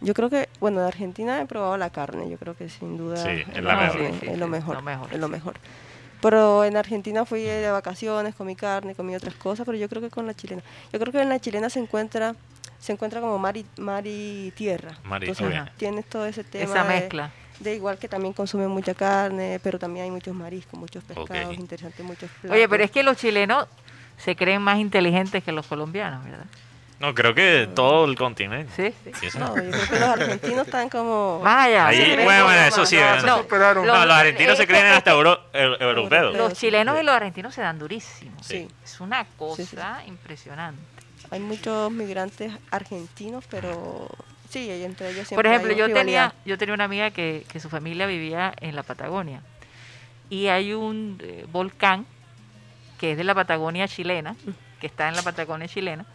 yo creo que, bueno, en Argentina he probado la carne, yo creo que sin duda Sí, es la lo mejor. es lo mejor, lo mejor, es lo sí. mejor. Pero en Argentina fui de vacaciones, comí carne, comí otras cosas, pero yo creo que con la chilena, yo creo que en la chilena se encuentra, se encuentra como mar y, mar y tierra. Mar y Entonces tierra. tienes todo ese tema Esa de- mezcla. De, igual que también consumen mucha carne, pero también hay muchos mariscos, muchos pescados Ok. interesantes, muchos Oye, pero platos. es que los chilenos se creen más inteligentes que los colombianos, ¿verdad? No, creo que todo el continente. Sí, sí. Sí, No, yo creo que los argentinos están como... Allá. Ahí, bueno, bueno, eso más- sí. no, no. superaron. No, Los- los argentinos se eh, creen hasta (laughs) euro- eu- europeos. Los chilenos y los argentinos se dan durísimos. Sí. Es una cosa sí. impresionante. Hay muchos migrantes argentinos, pero sí, entre ellos siempre Por ejemplo, hay yo rivalidad. tenía, yo tenía una amiga que, que su familia vivía en la Patagonia y hay un eh, volcán que es de la Patagonia chilena, que está en la Patagonia chilena,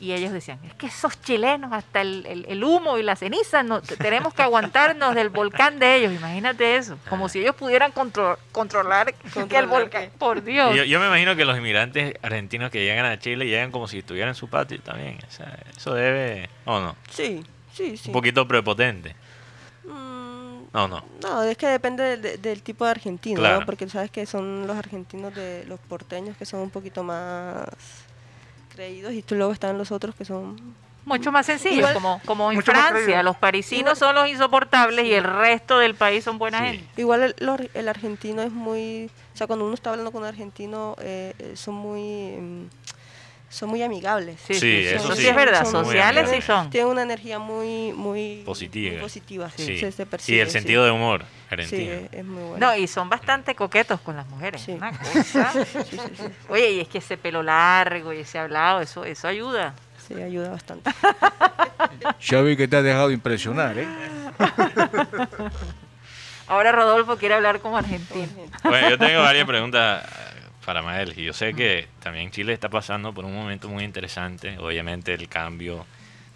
y ellos decían, es que esos chilenos, hasta el, el- el humo y la ceniza, no, tenemos que aguantarnos del volcán de ellos, imagínate eso, como si ellos pudieran contro- controlar, que el volcán, qué. por Dios. Yo, yo me imagino que los inmigrantes argentinos que llegan a Chile llegan como si estuvieran en su patio también. O sea, eso debe, o no, Sí, sí, sí. un poquito prepotente. Mm, No, no. No, es que depende de- del tipo de argentino, Claro. ¿no? Porque sabes que son los argentinos de los porteños que son un poquito más creídos y tú luego están los otros que son Mucho más sencillo, Igual- como, como en Francia, los parisinos Igual- son los insoportables y el resto del país son buena Sí. gente. Igual el, el argentino es muy, o sea, cuando uno está hablando con un argentino eh, eh, son muy mm, son muy amigables. Sí, Sí, sí, eso sí. sí es verdad, Son sociales sí son. Tienen una energía muy muy Positiva. muy positiva, Sí. se, se y percibe, el sí. sentido de humor Sí, argentino. es, muy bueno. No, y son bastante coquetos con las mujeres. Sí. Una cosa. (laughs) Sí, sí, sí. Oye, y es que ese pelo largo y ese hablado, eso, eso ayuda. Sí, ayuda bastante. (laughs) Ya vi que te has dejado impresionar, ¿eh? Ahora Rodolfo quiere hablar como argentino. Bueno, yo tengo varias preguntas eh, para Mael. Y yo sé que también Chile está pasando por un momento muy interesante. Obviamente el cambio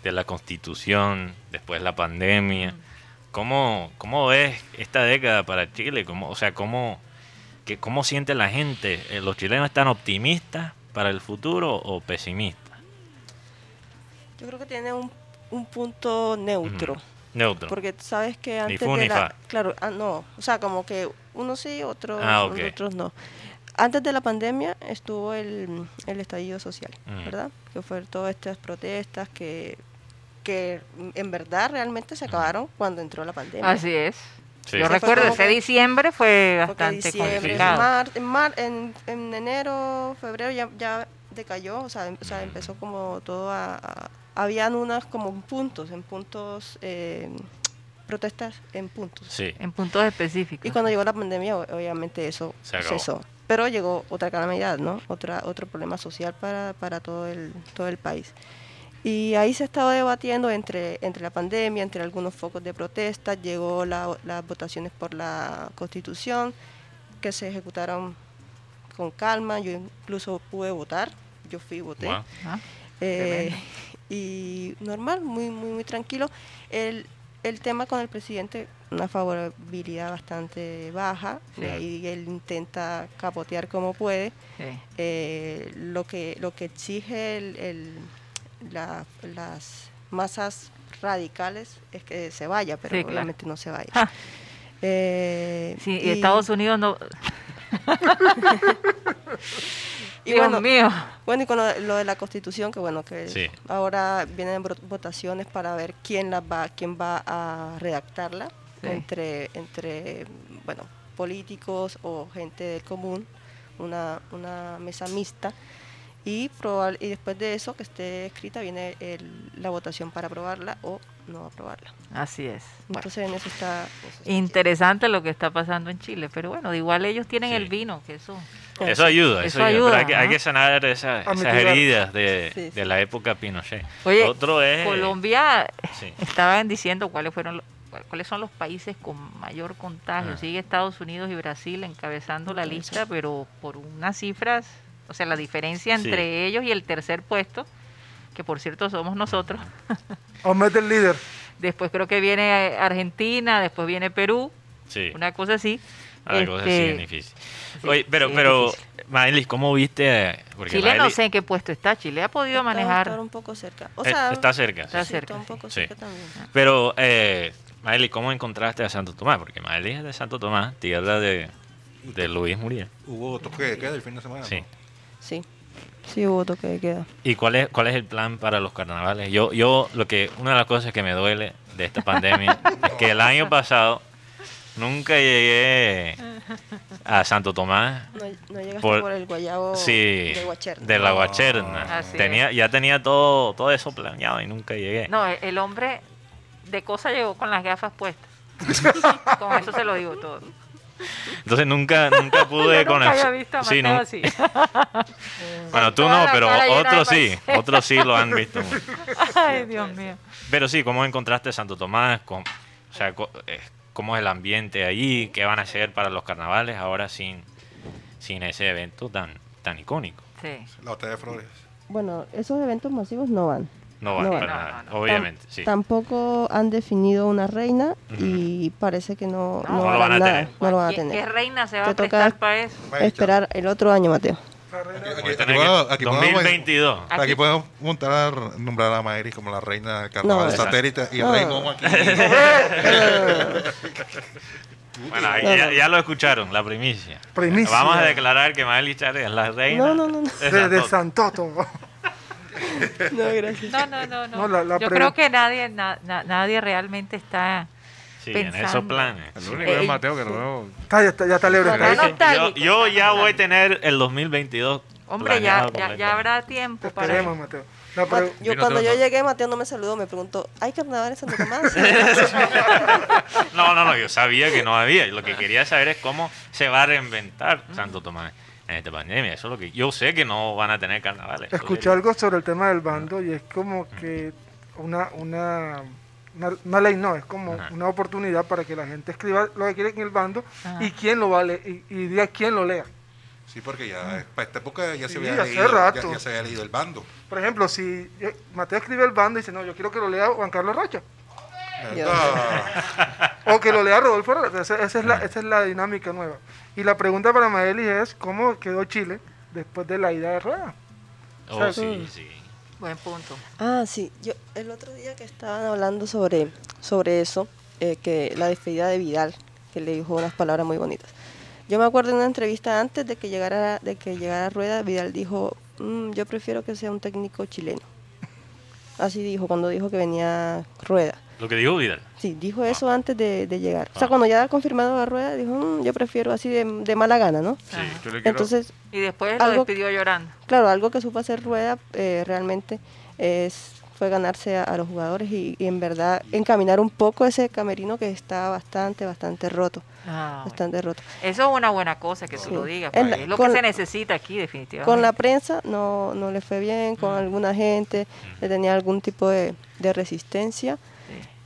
de la constitución, después la pandemia. ¿Cómo, cómo ves esta década para Chile? ¿Cómo, o sea, ¿cómo, que, ¿cómo siente la gente? Eh, ¿Los chilenos están optimistas para el futuro o pesimistas? Yo creo que tiene un, un punto neutro. Ujú. Neutro. Porque sabes que antes fu de ni la... fa. Claro, ah, no. O sea, como que unos sí, otros, Ah, ok. otros no. Antes de la pandemia estuvo el, el estallido social, Ujú. ¿verdad? Que fue todas estas protestas que, que en verdad realmente se acabaron cuando entró la pandemia. Así es. Sí. Yo recuerdo, ese diciembre fue bastante diciembre, complicado. mar- en, mar- en, en enero, febrero ya, ya decayó, o sea, em- o sea, empezó como todo a, a- Habían unas como puntos, en puntos, eh, protestas en puntos. Sí. En puntos específicos. Y cuando llegó la pandemia, obviamente eso Se cesó. Pero llegó otra calamidad, ¿no? Otra, otro problema social para, para todo, el, todo el país. Y ahí se estaba debatiendo entre, entre la pandemia, entre algunos focos de protesta, llegó la- las votaciones por la constitución, que se ejecutaron con calma, yo incluso pude votar, yo fui y voté. Wow. Ah, Eh, y normal, muy, muy, muy tranquilo. El, el tema con el presidente, una favorabilidad bastante baja, Sí. ahí él intenta capotear como puede. sí. Eh, lo, que, lo que exige el, el- la- las masas radicales es que se vaya, pero Sí, claro. obviamente no se vaya. Ah. Eh, Sí, y Estados Unidos no. (laughs) (laughs) y Dios bueno, mío. Bueno, y con lo, lo de la constitución, que bueno, que Sí. ahora vienen votaciones para ver quién la va, quién va a redactarla Sí. entre, entre, bueno, políticos o gente del común, una, una mesa mixta. Y, probable, y después de eso, que esté escrita, viene el- la votación para aprobarla o no aprobarla. Así es. Bueno, Entonces, en eso está... eso está interesante lo que está pasando en Chile, pero bueno, de igual ellos tienen Sí. el vino, que eso. Eso ayuda, eso, Eso ayuda. hay, que, hay ¿no? que sanar esa- esas heridas de, Sí, de la época Pinochet. Oye, Otro es... Colombia Sí. estaban diciendo cuáles fueron los- cuál- cuáles son los países con mayor contagio. Ah. Sigue Estados Unidos y Brasil encabezando la lista, pero por unas cifras, o sea, la diferencia Sí. entre ellos y el tercer puesto, que por cierto somos nosotros. Aumenta el líder. Después creo que viene eh, Argentina, después viene Perú, Sí, una cosa así. algo así Este, es difícil. sí, Oye, pero, sí, pero. Maelis, ¿cómo viste? Porque Chile no sé en qué puesto está. Chile ha podido Está- manejar. está un poco cerca. O eh, sea, está cerca. Está sí, cerca, Está un poco Sí. cerca también. Pero, eh, Maelis, ¿cómo encontraste a Santo Tomás? Porque Maelis es de Santo Tomás, tierra de, de Luis Muriel. Hubo toque de queda el fin de semana. Sí. ¿no? Sí, sí hubo toque de queda. ¿Y cuál es, cuál es el plan para los carnavales? Yo, yo, lo que, una de las cosas que me duele de esta (laughs) pandemia es que el año pasado nunca llegué a Santo Tomás. No, no llegaste Por- por, el guayabo Sí, de Guacherna. de la Guacherna. Tenía, ya tenía todo, todo eso planeado y nunca llegué. No, el hombre de cosa llegó con las gafas puestas. (laughs) con eso se lo digo todo. Entonces nunca, nunca (laughs) pude Yo nunca había conocer. visto a Sí, no- así. (laughs) Bueno, Con tú no, pero otros sí, otros sí lo han visto. (laughs) Ay, Dios mío. Pero sí, ¿cómo encontraste Santo Tomás? Con- o sea, eh, cómo es el ambiente ahí, qué van a hacer para los carnavales ahora sin, sin ese evento tan, tan icónico. Sí. La batalla de Flores. Bueno, esos eventos masivos no van. No van No, para no, nada, no, no. obviamente, sí. Tampoco han definido una reina y parece que no, No, no, no lo van a nada. tener. No lo van a ¿Qué, tener. qué reina se va Te a toca prestar para eso? Esperar el otro año, Mateo. Aquí- aquí aquí podemos- 2022. Aquí- Aquí podemos montar, nombrar a Mayri como la reina del carnaval No, satélite y el no. rey Momo aquí. (laughs) Bueno, ya, ya lo escucharon, la primicia. Primicia. Vamos a declarar que Maeli Chare es la reina. No, no, no, no. de de, de Santo. Santoto. (laughs) No, gracias. No, no, no, no. No, la- la Yo creo que nadie, na- na- nadie realmente está. Sí, en esos planes. El único es Mateo que lo veo. Está, ya está, ya está libre. No, no, Yo, ya voy a tener el 2022. Hombre, ya, ya, ya habrá tiempo para. Esperemos, Mateo. Yo cuando yo ¿no? llegué, Mateo no me saludó, me preguntó, ¿hay carnaval en Santo Tomás? (laughs) No, no, no, yo sabía que no había. Lo que quería saber es cómo se va a reinventar Santo Tomás en esta pandemia. Eso es lo que yo sé que no van a tener carnavales. Escuché algo sobre el tema del bando y es como que una, una, una, una ley no, es como Ajá. una oportunidad para que la gente escriba lo que quiere en el bando Ajá. y quién lo va a leer, y, y diga quién lo lea. Sí, porque ya para esta época ya se Sí, había hace leído, rato. ya, ya se había leído el bando. Por ejemplo, si eh, Mateo escribe el bando y dice, no, yo quiero que lo lea Juan Carlos Rocha. O que lo lea Rodolfo. Esa, esa es la, esa es la dinámica nueva. Y la pregunta para Maeli es, ¿cómo quedó Chile después de la ida de Rueda? Oh, sí, sí. Buen punto. Ah, sí. Yo el otro día que estaban hablando sobre, sobre eso, eh, que la despedida de Vidal, que le dijo unas palabras muy bonitas. Yo me acuerdo en una entrevista antes de que llegara, de que llegara Rueda, Vidal dijo, "Mm, yo prefiero que sea un técnico chileno. Así dijo cuando dijo que venía Rueda. Lo que dijo Vidal. Sí, dijo eso antes de, de llegar. O sea, Ah. cuando ya confirmado a Rueda, dijo, "Mm, yo prefiero así de, de mala gana, ¿no? Sí, Ajá. yo le quiero- Entonces, Y después lo Algo- despidió llorando. claro, algo que supo hacer Rueda eh, realmente es, fue ganarse a, a los jugadores y, y en verdad encaminar un poco ese camerino que está bastante, bastante roto. Ah, bueno. Bastante roto. Eso es una buena cosa que tú Sí. lo porque la- es lo con- que se necesita aquí, definitivamente. Con la prensa no, no le fue bien, con alguna gente le tenía algún tipo de, de resistencia.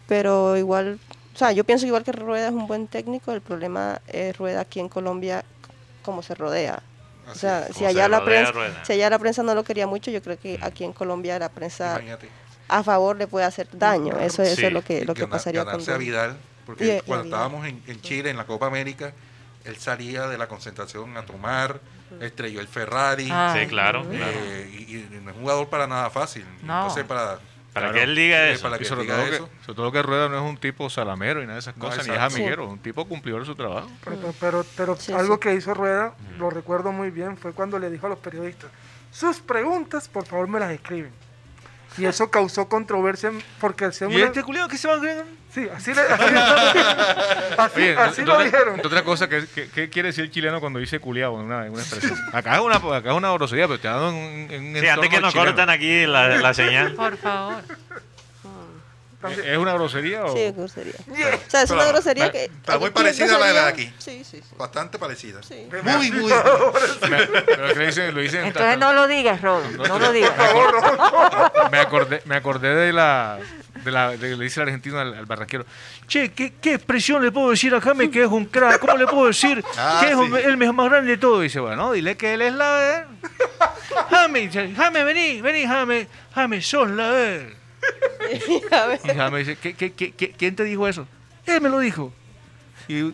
Pero igual, o sea, yo pienso igual que Rueda es un buen técnico, el problema es Rueda aquí en Colombia, cómo se rodea. O sea, si se allá la prensa, Rueda. si allá la prensa no lo quería mucho, yo creo que aquí en Colombia la prensa imagínate. a favor le puede hacer daño. Eso, eso Sí. es lo que, lo que Gana- pasaría con ganarse a. Vidal, porque Y y cuando estábamos en, en Chile, en la Copa América, él salía de la concentración a tomar, estrelló el Ferrari, Ah, Sí, claro, eh, y, y no es un jugador para nada fácil. No. Entonces, para, Para Claro. que él diga eso. para Y que sobre diga todo, que, eso. sobre todo que Rueda no es un tipo salamero y nada de esas No, cosas, ni es amiguero, es un tipo cumplidor de su trabajo. Pero, pero, pero Sí, algo sí. que hizo Rueda, lo recuerdo muy bien, fue cuando le dijo a los periodistas, sus preguntas, por favor, me las escriben. Y eso causó controversia porque hacían ¿Y una- este culiado que se va a creer? Sí, así, le- así, (laughs) así, Oye, así lo dijeron. otra cosa, ¿qué, qué, qué quiere decir el chileno cuando dice culiado en una, en una expresión? Acá es una, acá es una grosería, pero te dando en, un- en un Sí, antes que nos chileno. cortan aquí la, la señal. Por favor. También- ¿Es una grosería o...? Sí, es grosería. O sea, es una grosería que... pero muy parecida a la de aquí. Sí, sí, sí. bastante parecida. sí. Muy, muy. Pero que dicen, lo dicen Entonces no lo digas, Rodo. No lo digas. (laughs) me acordé, me acordé de la de la de que le dice el argentino al, al barranquero. Che, ¿qué, ¿qué expresión le puedo decir a James que es un crack? ¿Cómo le puedo decir (laughs) Ah, que es un- sí. el mejor más grande de todo? Y dice, bueno, dile que él es la. James, dice, James, vení, vení, James. James, sos la E. (laughs) A ver. Dice, ¿qué, qué, qué, qué- quién te dijo eso? Él me lo dijo. Y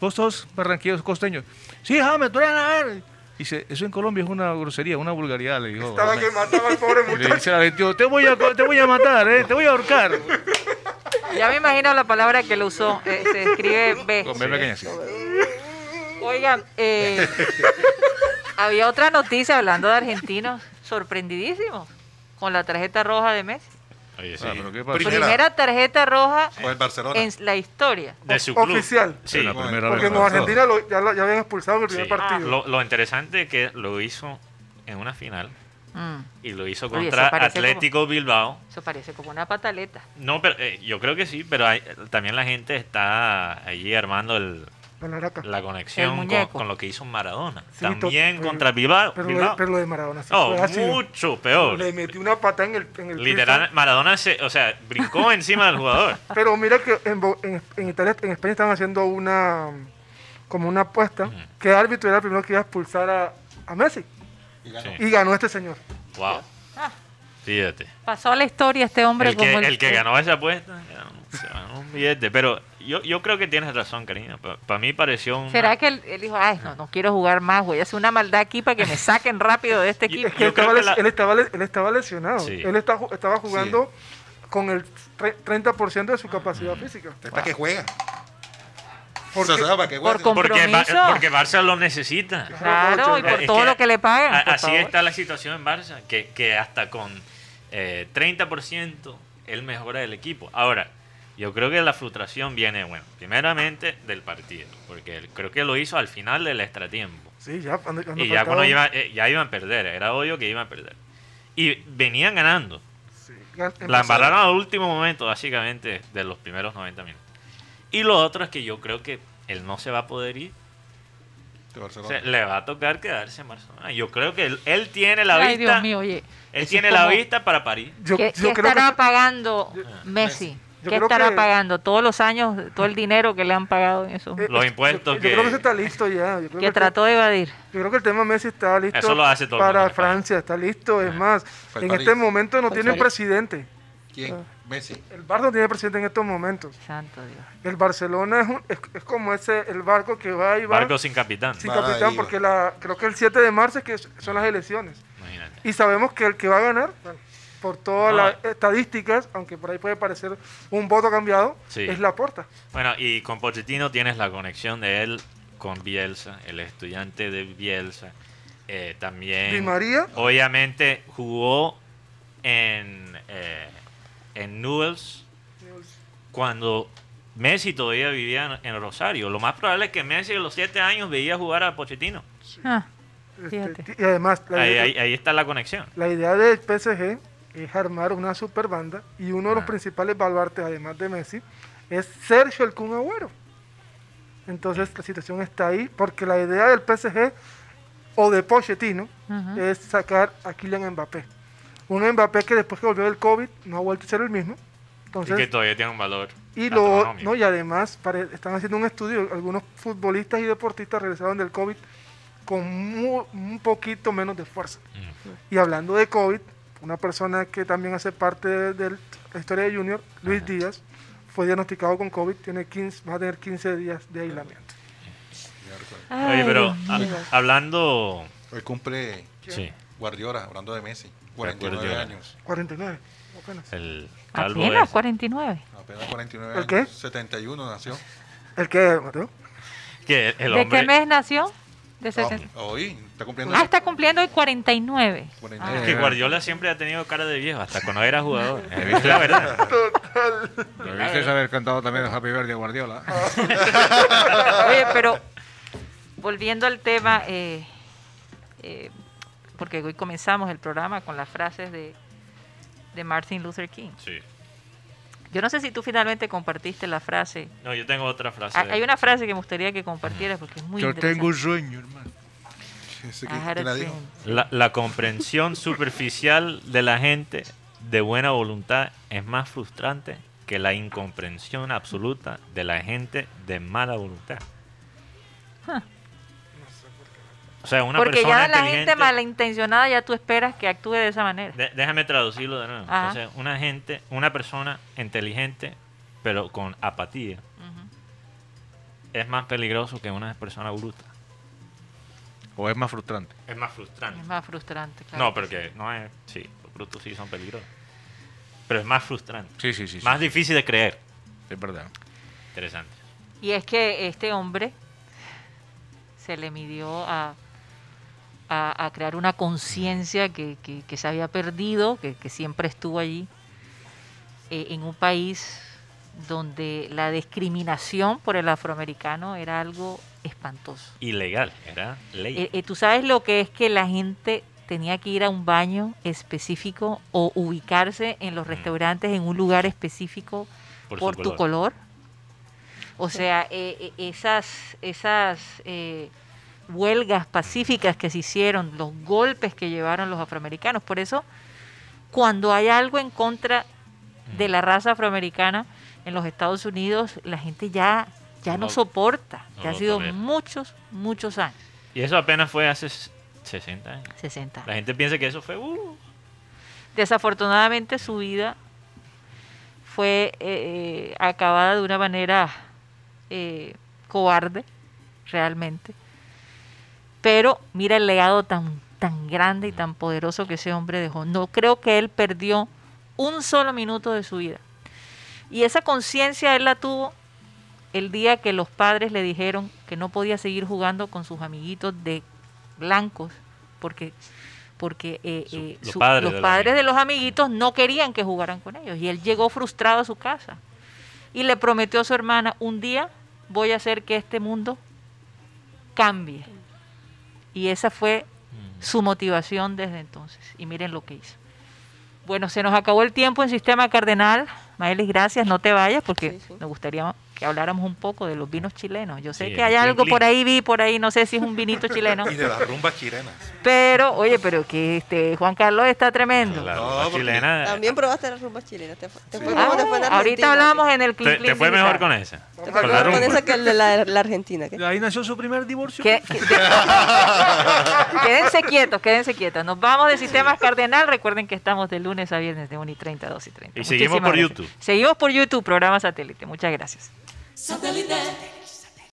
vos sos barranquilleros costeños. Sí, James, tú eres la E. Dice, eso en Colombia es una grosería, una vulgaridad, le dijo. Estaba que mataba al pobre Y le muchacho. dice al argentino, te voy a, te voy a matar, ¿eh? te voy a ahorcar. Ya me imagino la palabra que lo usó. eh, se escribe B. Con B pequeña, sí. Oigan, eh, (laughs) había otra noticia hablando de argentinos sorprendidísimos con la tarjeta roja de Messi. Oye, sí. Ah, pero ¿qué pasó? Primera. Primera tarjeta roja Con el Barcelona. en la historia. De su club. Oficial. Sí. La primera Porque en. Argentina lo- ya, lo- ya habían expulsado en el primer Sí. partido. Lo, lo interesante es que lo hizo en una final Mm, y lo hizo contra Atlético Bilbao. eso parece como una pataleta. No, pero eh, yo creo que sí, pero hay- también la gente está allí armando el. La El conexión con, lo que hizo Maradona. Sí, También pero- contra Bilbao. Pero, lo de, Bilbao. pero lo de Maradona sí oh, fue ácido. mucho peor. Le metió una pata en el, en el Literal, piso. Maradona se, o sea, brincó (laughs) encima del jugador. Pero mira que en, Bo- en, en Italia, en España estaban haciendo una como una apuesta que el árbitro era el primero que iba a expulsar a, a Messi Y ganó. Sí. y ganó este señor. Wow. Ah. Fíjate. Pasó a la historia este hombre El como que, el que ganó esa apuesta ganó, se ganó un billete. Pero yo, yo creo que tienes razón, cariño. Para mí pareció un. ¿Será que él, él dijo, ay, no, no quiero jugar más, voy a hacer una maldad aquí para que me saquen rápido de este (laughs) equipo? Es que, él estaba, que les- la- él, estaba, le- él estaba lesionado. Sí. Él está estaba jugando con el tre- 30% de su capacidad física. Es para que juega. ¿Por O sea, qué? ¿para qué Por juega? Porque, Ba- compromiso. porque Barça lo necesita. Claro, y por Es todo que lo que le pagan. A- Así favor. está la situación en Barça, que, que hasta con eh, 30% él mejora el equipo. Ahora, yo creo que la frustración viene, bueno, primeramente del partido, porque él creo que lo hizo al final del extratiempo. Sí, ya. Cuando, cuando Y ya cuando iba, eh, ya iban a perder, era obvio que iban a perder. Y venían ganando. sí, La embarraron al último momento, básicamente, de los primeros 90 minutos. Y lo otro es que yo creo que él no se va a poder ir. O sea, le va a tocar quedarse en Barcelona. Yo creo que él, él tiene la Ay, vista. Dios mío, oye. Él tiene la vista para París. Yo, ¿Qué, yo qué creo estará que, pagando Yo- Messi? Yo ¿Qué estará que- pagando? Todos los años, todo el dinero que le han pagado en eso. eh, Los yo- impuestos yo, que- Yo creo que eso está listo ya. Yo creo que que trató de evadir. Yo creo que el tema Messi está listo Eso lo hace todo para España. Francia, está listo. Es más, Fue el en París. este momento no tiene presidente. ¿Quién? Messi. El Barça no tiene presidente en estos momentos. Santo Dios. El Barcelona es, un- es, es como ese el barco que va y va Barco sin capitán. sin Va, capitán porque la, creo que el 7 de marzo es que son las elecciones. Imagínate. Y sabemos que el que va a ganar, bueno, por todas No. las estadísticas, aunque por ahí puede parecer un voto cambiado, Sí. es la porta. Bueno, y con Pochettino tienes la conexión de él con Bielsa, el estudiante de Bielsa. Eh, también. Di María, Obviamente jugó en, eh, en Newell's cuando Messi todavía vivía en, en Rosario. Lo más probable es que Messi a los siete años veía jugar a Pochettino. Ah, este, Fíjate. y además la, Ahí, idea, ahí- ahí está la conexión. la idea del PSG es armar una super banda y uno de los Ah. principales baluartes, además de Messi, es Sergio el Kun Agüero. Entonces la situación está ahí porque la idea del PSG o de Pochettino ujú. es sacar a Kylian Mbappé. Un Mbappé que después que volvió del COVID no ha vuelto a ser el mismo. Y Entonces, que todavía tiene un valor. y, lo, no, y además pare- están haciendo un estudio, algunos futbolistas y deportistas regresaron del COVID con mu- un poquito menos de fuerza. Mm. Y hablando de COVID, una persona que también hace parte de, de la historia de Junior, Luis Díaz, fue diagnosticado con COVID, tiene 15, va a tener 15 días de aislamiento. Ay, Oye, pero mío. hablando. Hoy cumple Sí, Guardiola, hablando de Messi. 49 Guardiola. años. 49, apenas. el calvo Apenas ese. 49. Apenas 49 ¿El años. qué? 71 nació. ¿El qué, Mateo? Que el, el ¿De hombre. qué mes nació? De No, 60. hoy está cumpliendo. Ah, está cumpliendo hoy 49. 49. Ah. Que Guardiola siempre ha tenido cara de viejo, hasta cuando era jugador. (laughs) Es la verdad. Debiste haber cantado también el Happy Birthday Guardiola. (laughs) Oye, pero volviendo al tema, eh, eh, porque hoy comenzamos el programa con las frases de, de Martin Luther King. Sí. Yo no sé si tú finalmente compartiste la frase. No, yo tengo otra frase. Hay hay una frase que me gustaría que compartieras porque es muy Yo interesante. tengo un sueño, hermano. Que-. La, la comprensión superficial de la gente de buena voluntad es más frustrante que la incomprensión absoluta de la gente de mala voluntad. O sea, una Porque persona ya la gente malintencionada ya tú esperas que actúe de esa manera. De- déjame traducirlo de nuevo. Ajá. Entonces, una gente, una persona inteligente, pero con apatía, es más peligroso que una persona bruta. O es más frustrante. Es más frustrante. Es más frustrante, claro. No, porque no es. Sí, los brutos sí son peligrosos. Pero es más frustrante. Sí, sí, sí. sí. Más difícil de creer. Es verdad. Interesante. Y es que este hombre se le midió a, a, a crear una conciencia que, que- que se había perdido, que, que siempre estuvo allí, eh, en un país donde la discriminación por el afroamericano era algo espantoso. Ilegal, era ley. Eh, eh, Tú sabes lo que es que la gente tenía que ir a un baño específico o ubicarse en los Mm. restaurantes en un lugar específico por tu color. color. O sea, eh, esas, esas huelgas pacíficas que se hicieron, los golpes que llevaron los afroamericanos. Por eso, cuando hay algo en contra de la raza afroamericana en los Estados Unidos, la gente ya, ya no, No- soporta. no Ya ha sido muchos, muchos años. Y eso apenas fue hace s- 60 años. 60. La gente piensa que eso fue... uh, Desafortunadamente su vida fue eh, acabada de una manera eh, cobarde, realmente. Pero mira el legado tan, tan grande y tan poderoso que ese hombre dejó. No creo que él perdió un solo minuto de su vida. Y esa conciencia él la tuvo el día que los padres le dijeron que no podía seguir jugando con sus amiguitos de blancos porque porque eh, Su- eh, los padres los de los amiguitos no querían que jugaran con ellos y él llegó frustrado a su casa y le prometió a su hermana un día voy a hacer que este mundo cambie y esa fue su motivación desde entonces. Y miren lo que hizo. Bueno se nos acabó el tiempo en sistema cardenal. Maelis gracias. No te vayas porque Sí, sí. me gustaría que habláramos un poco de los vinos chilenos yo sé Sí, que hay algo por ahí vi por ahí no sé si es un vinito chileno (laughs) Y de las rumbas chilenas. pero, oye, pero que este Juan Carlos está tremendo. La No, chilena... También probaste las rumbas chilenas. Te, fue- te fue Ah, te fue ahorita hablamos en el ¿Te, Clean te Clean fue mejor con esa? Te fue Con la mejor con esa que el de la, la Argentina. ¿qué? Ahí nació su primer divorcio. Que- que- (laughs) quédense quietos, quédense quietos. Nos vamos de Sistemas Cardenal. Recuerden que estamos de lunes a viernes de 1 y 30 a 2 y 30. Y seguimos por gracias. YouTube. Seguimos por YouTube, programa satélite. Muchas gracias. Satellite.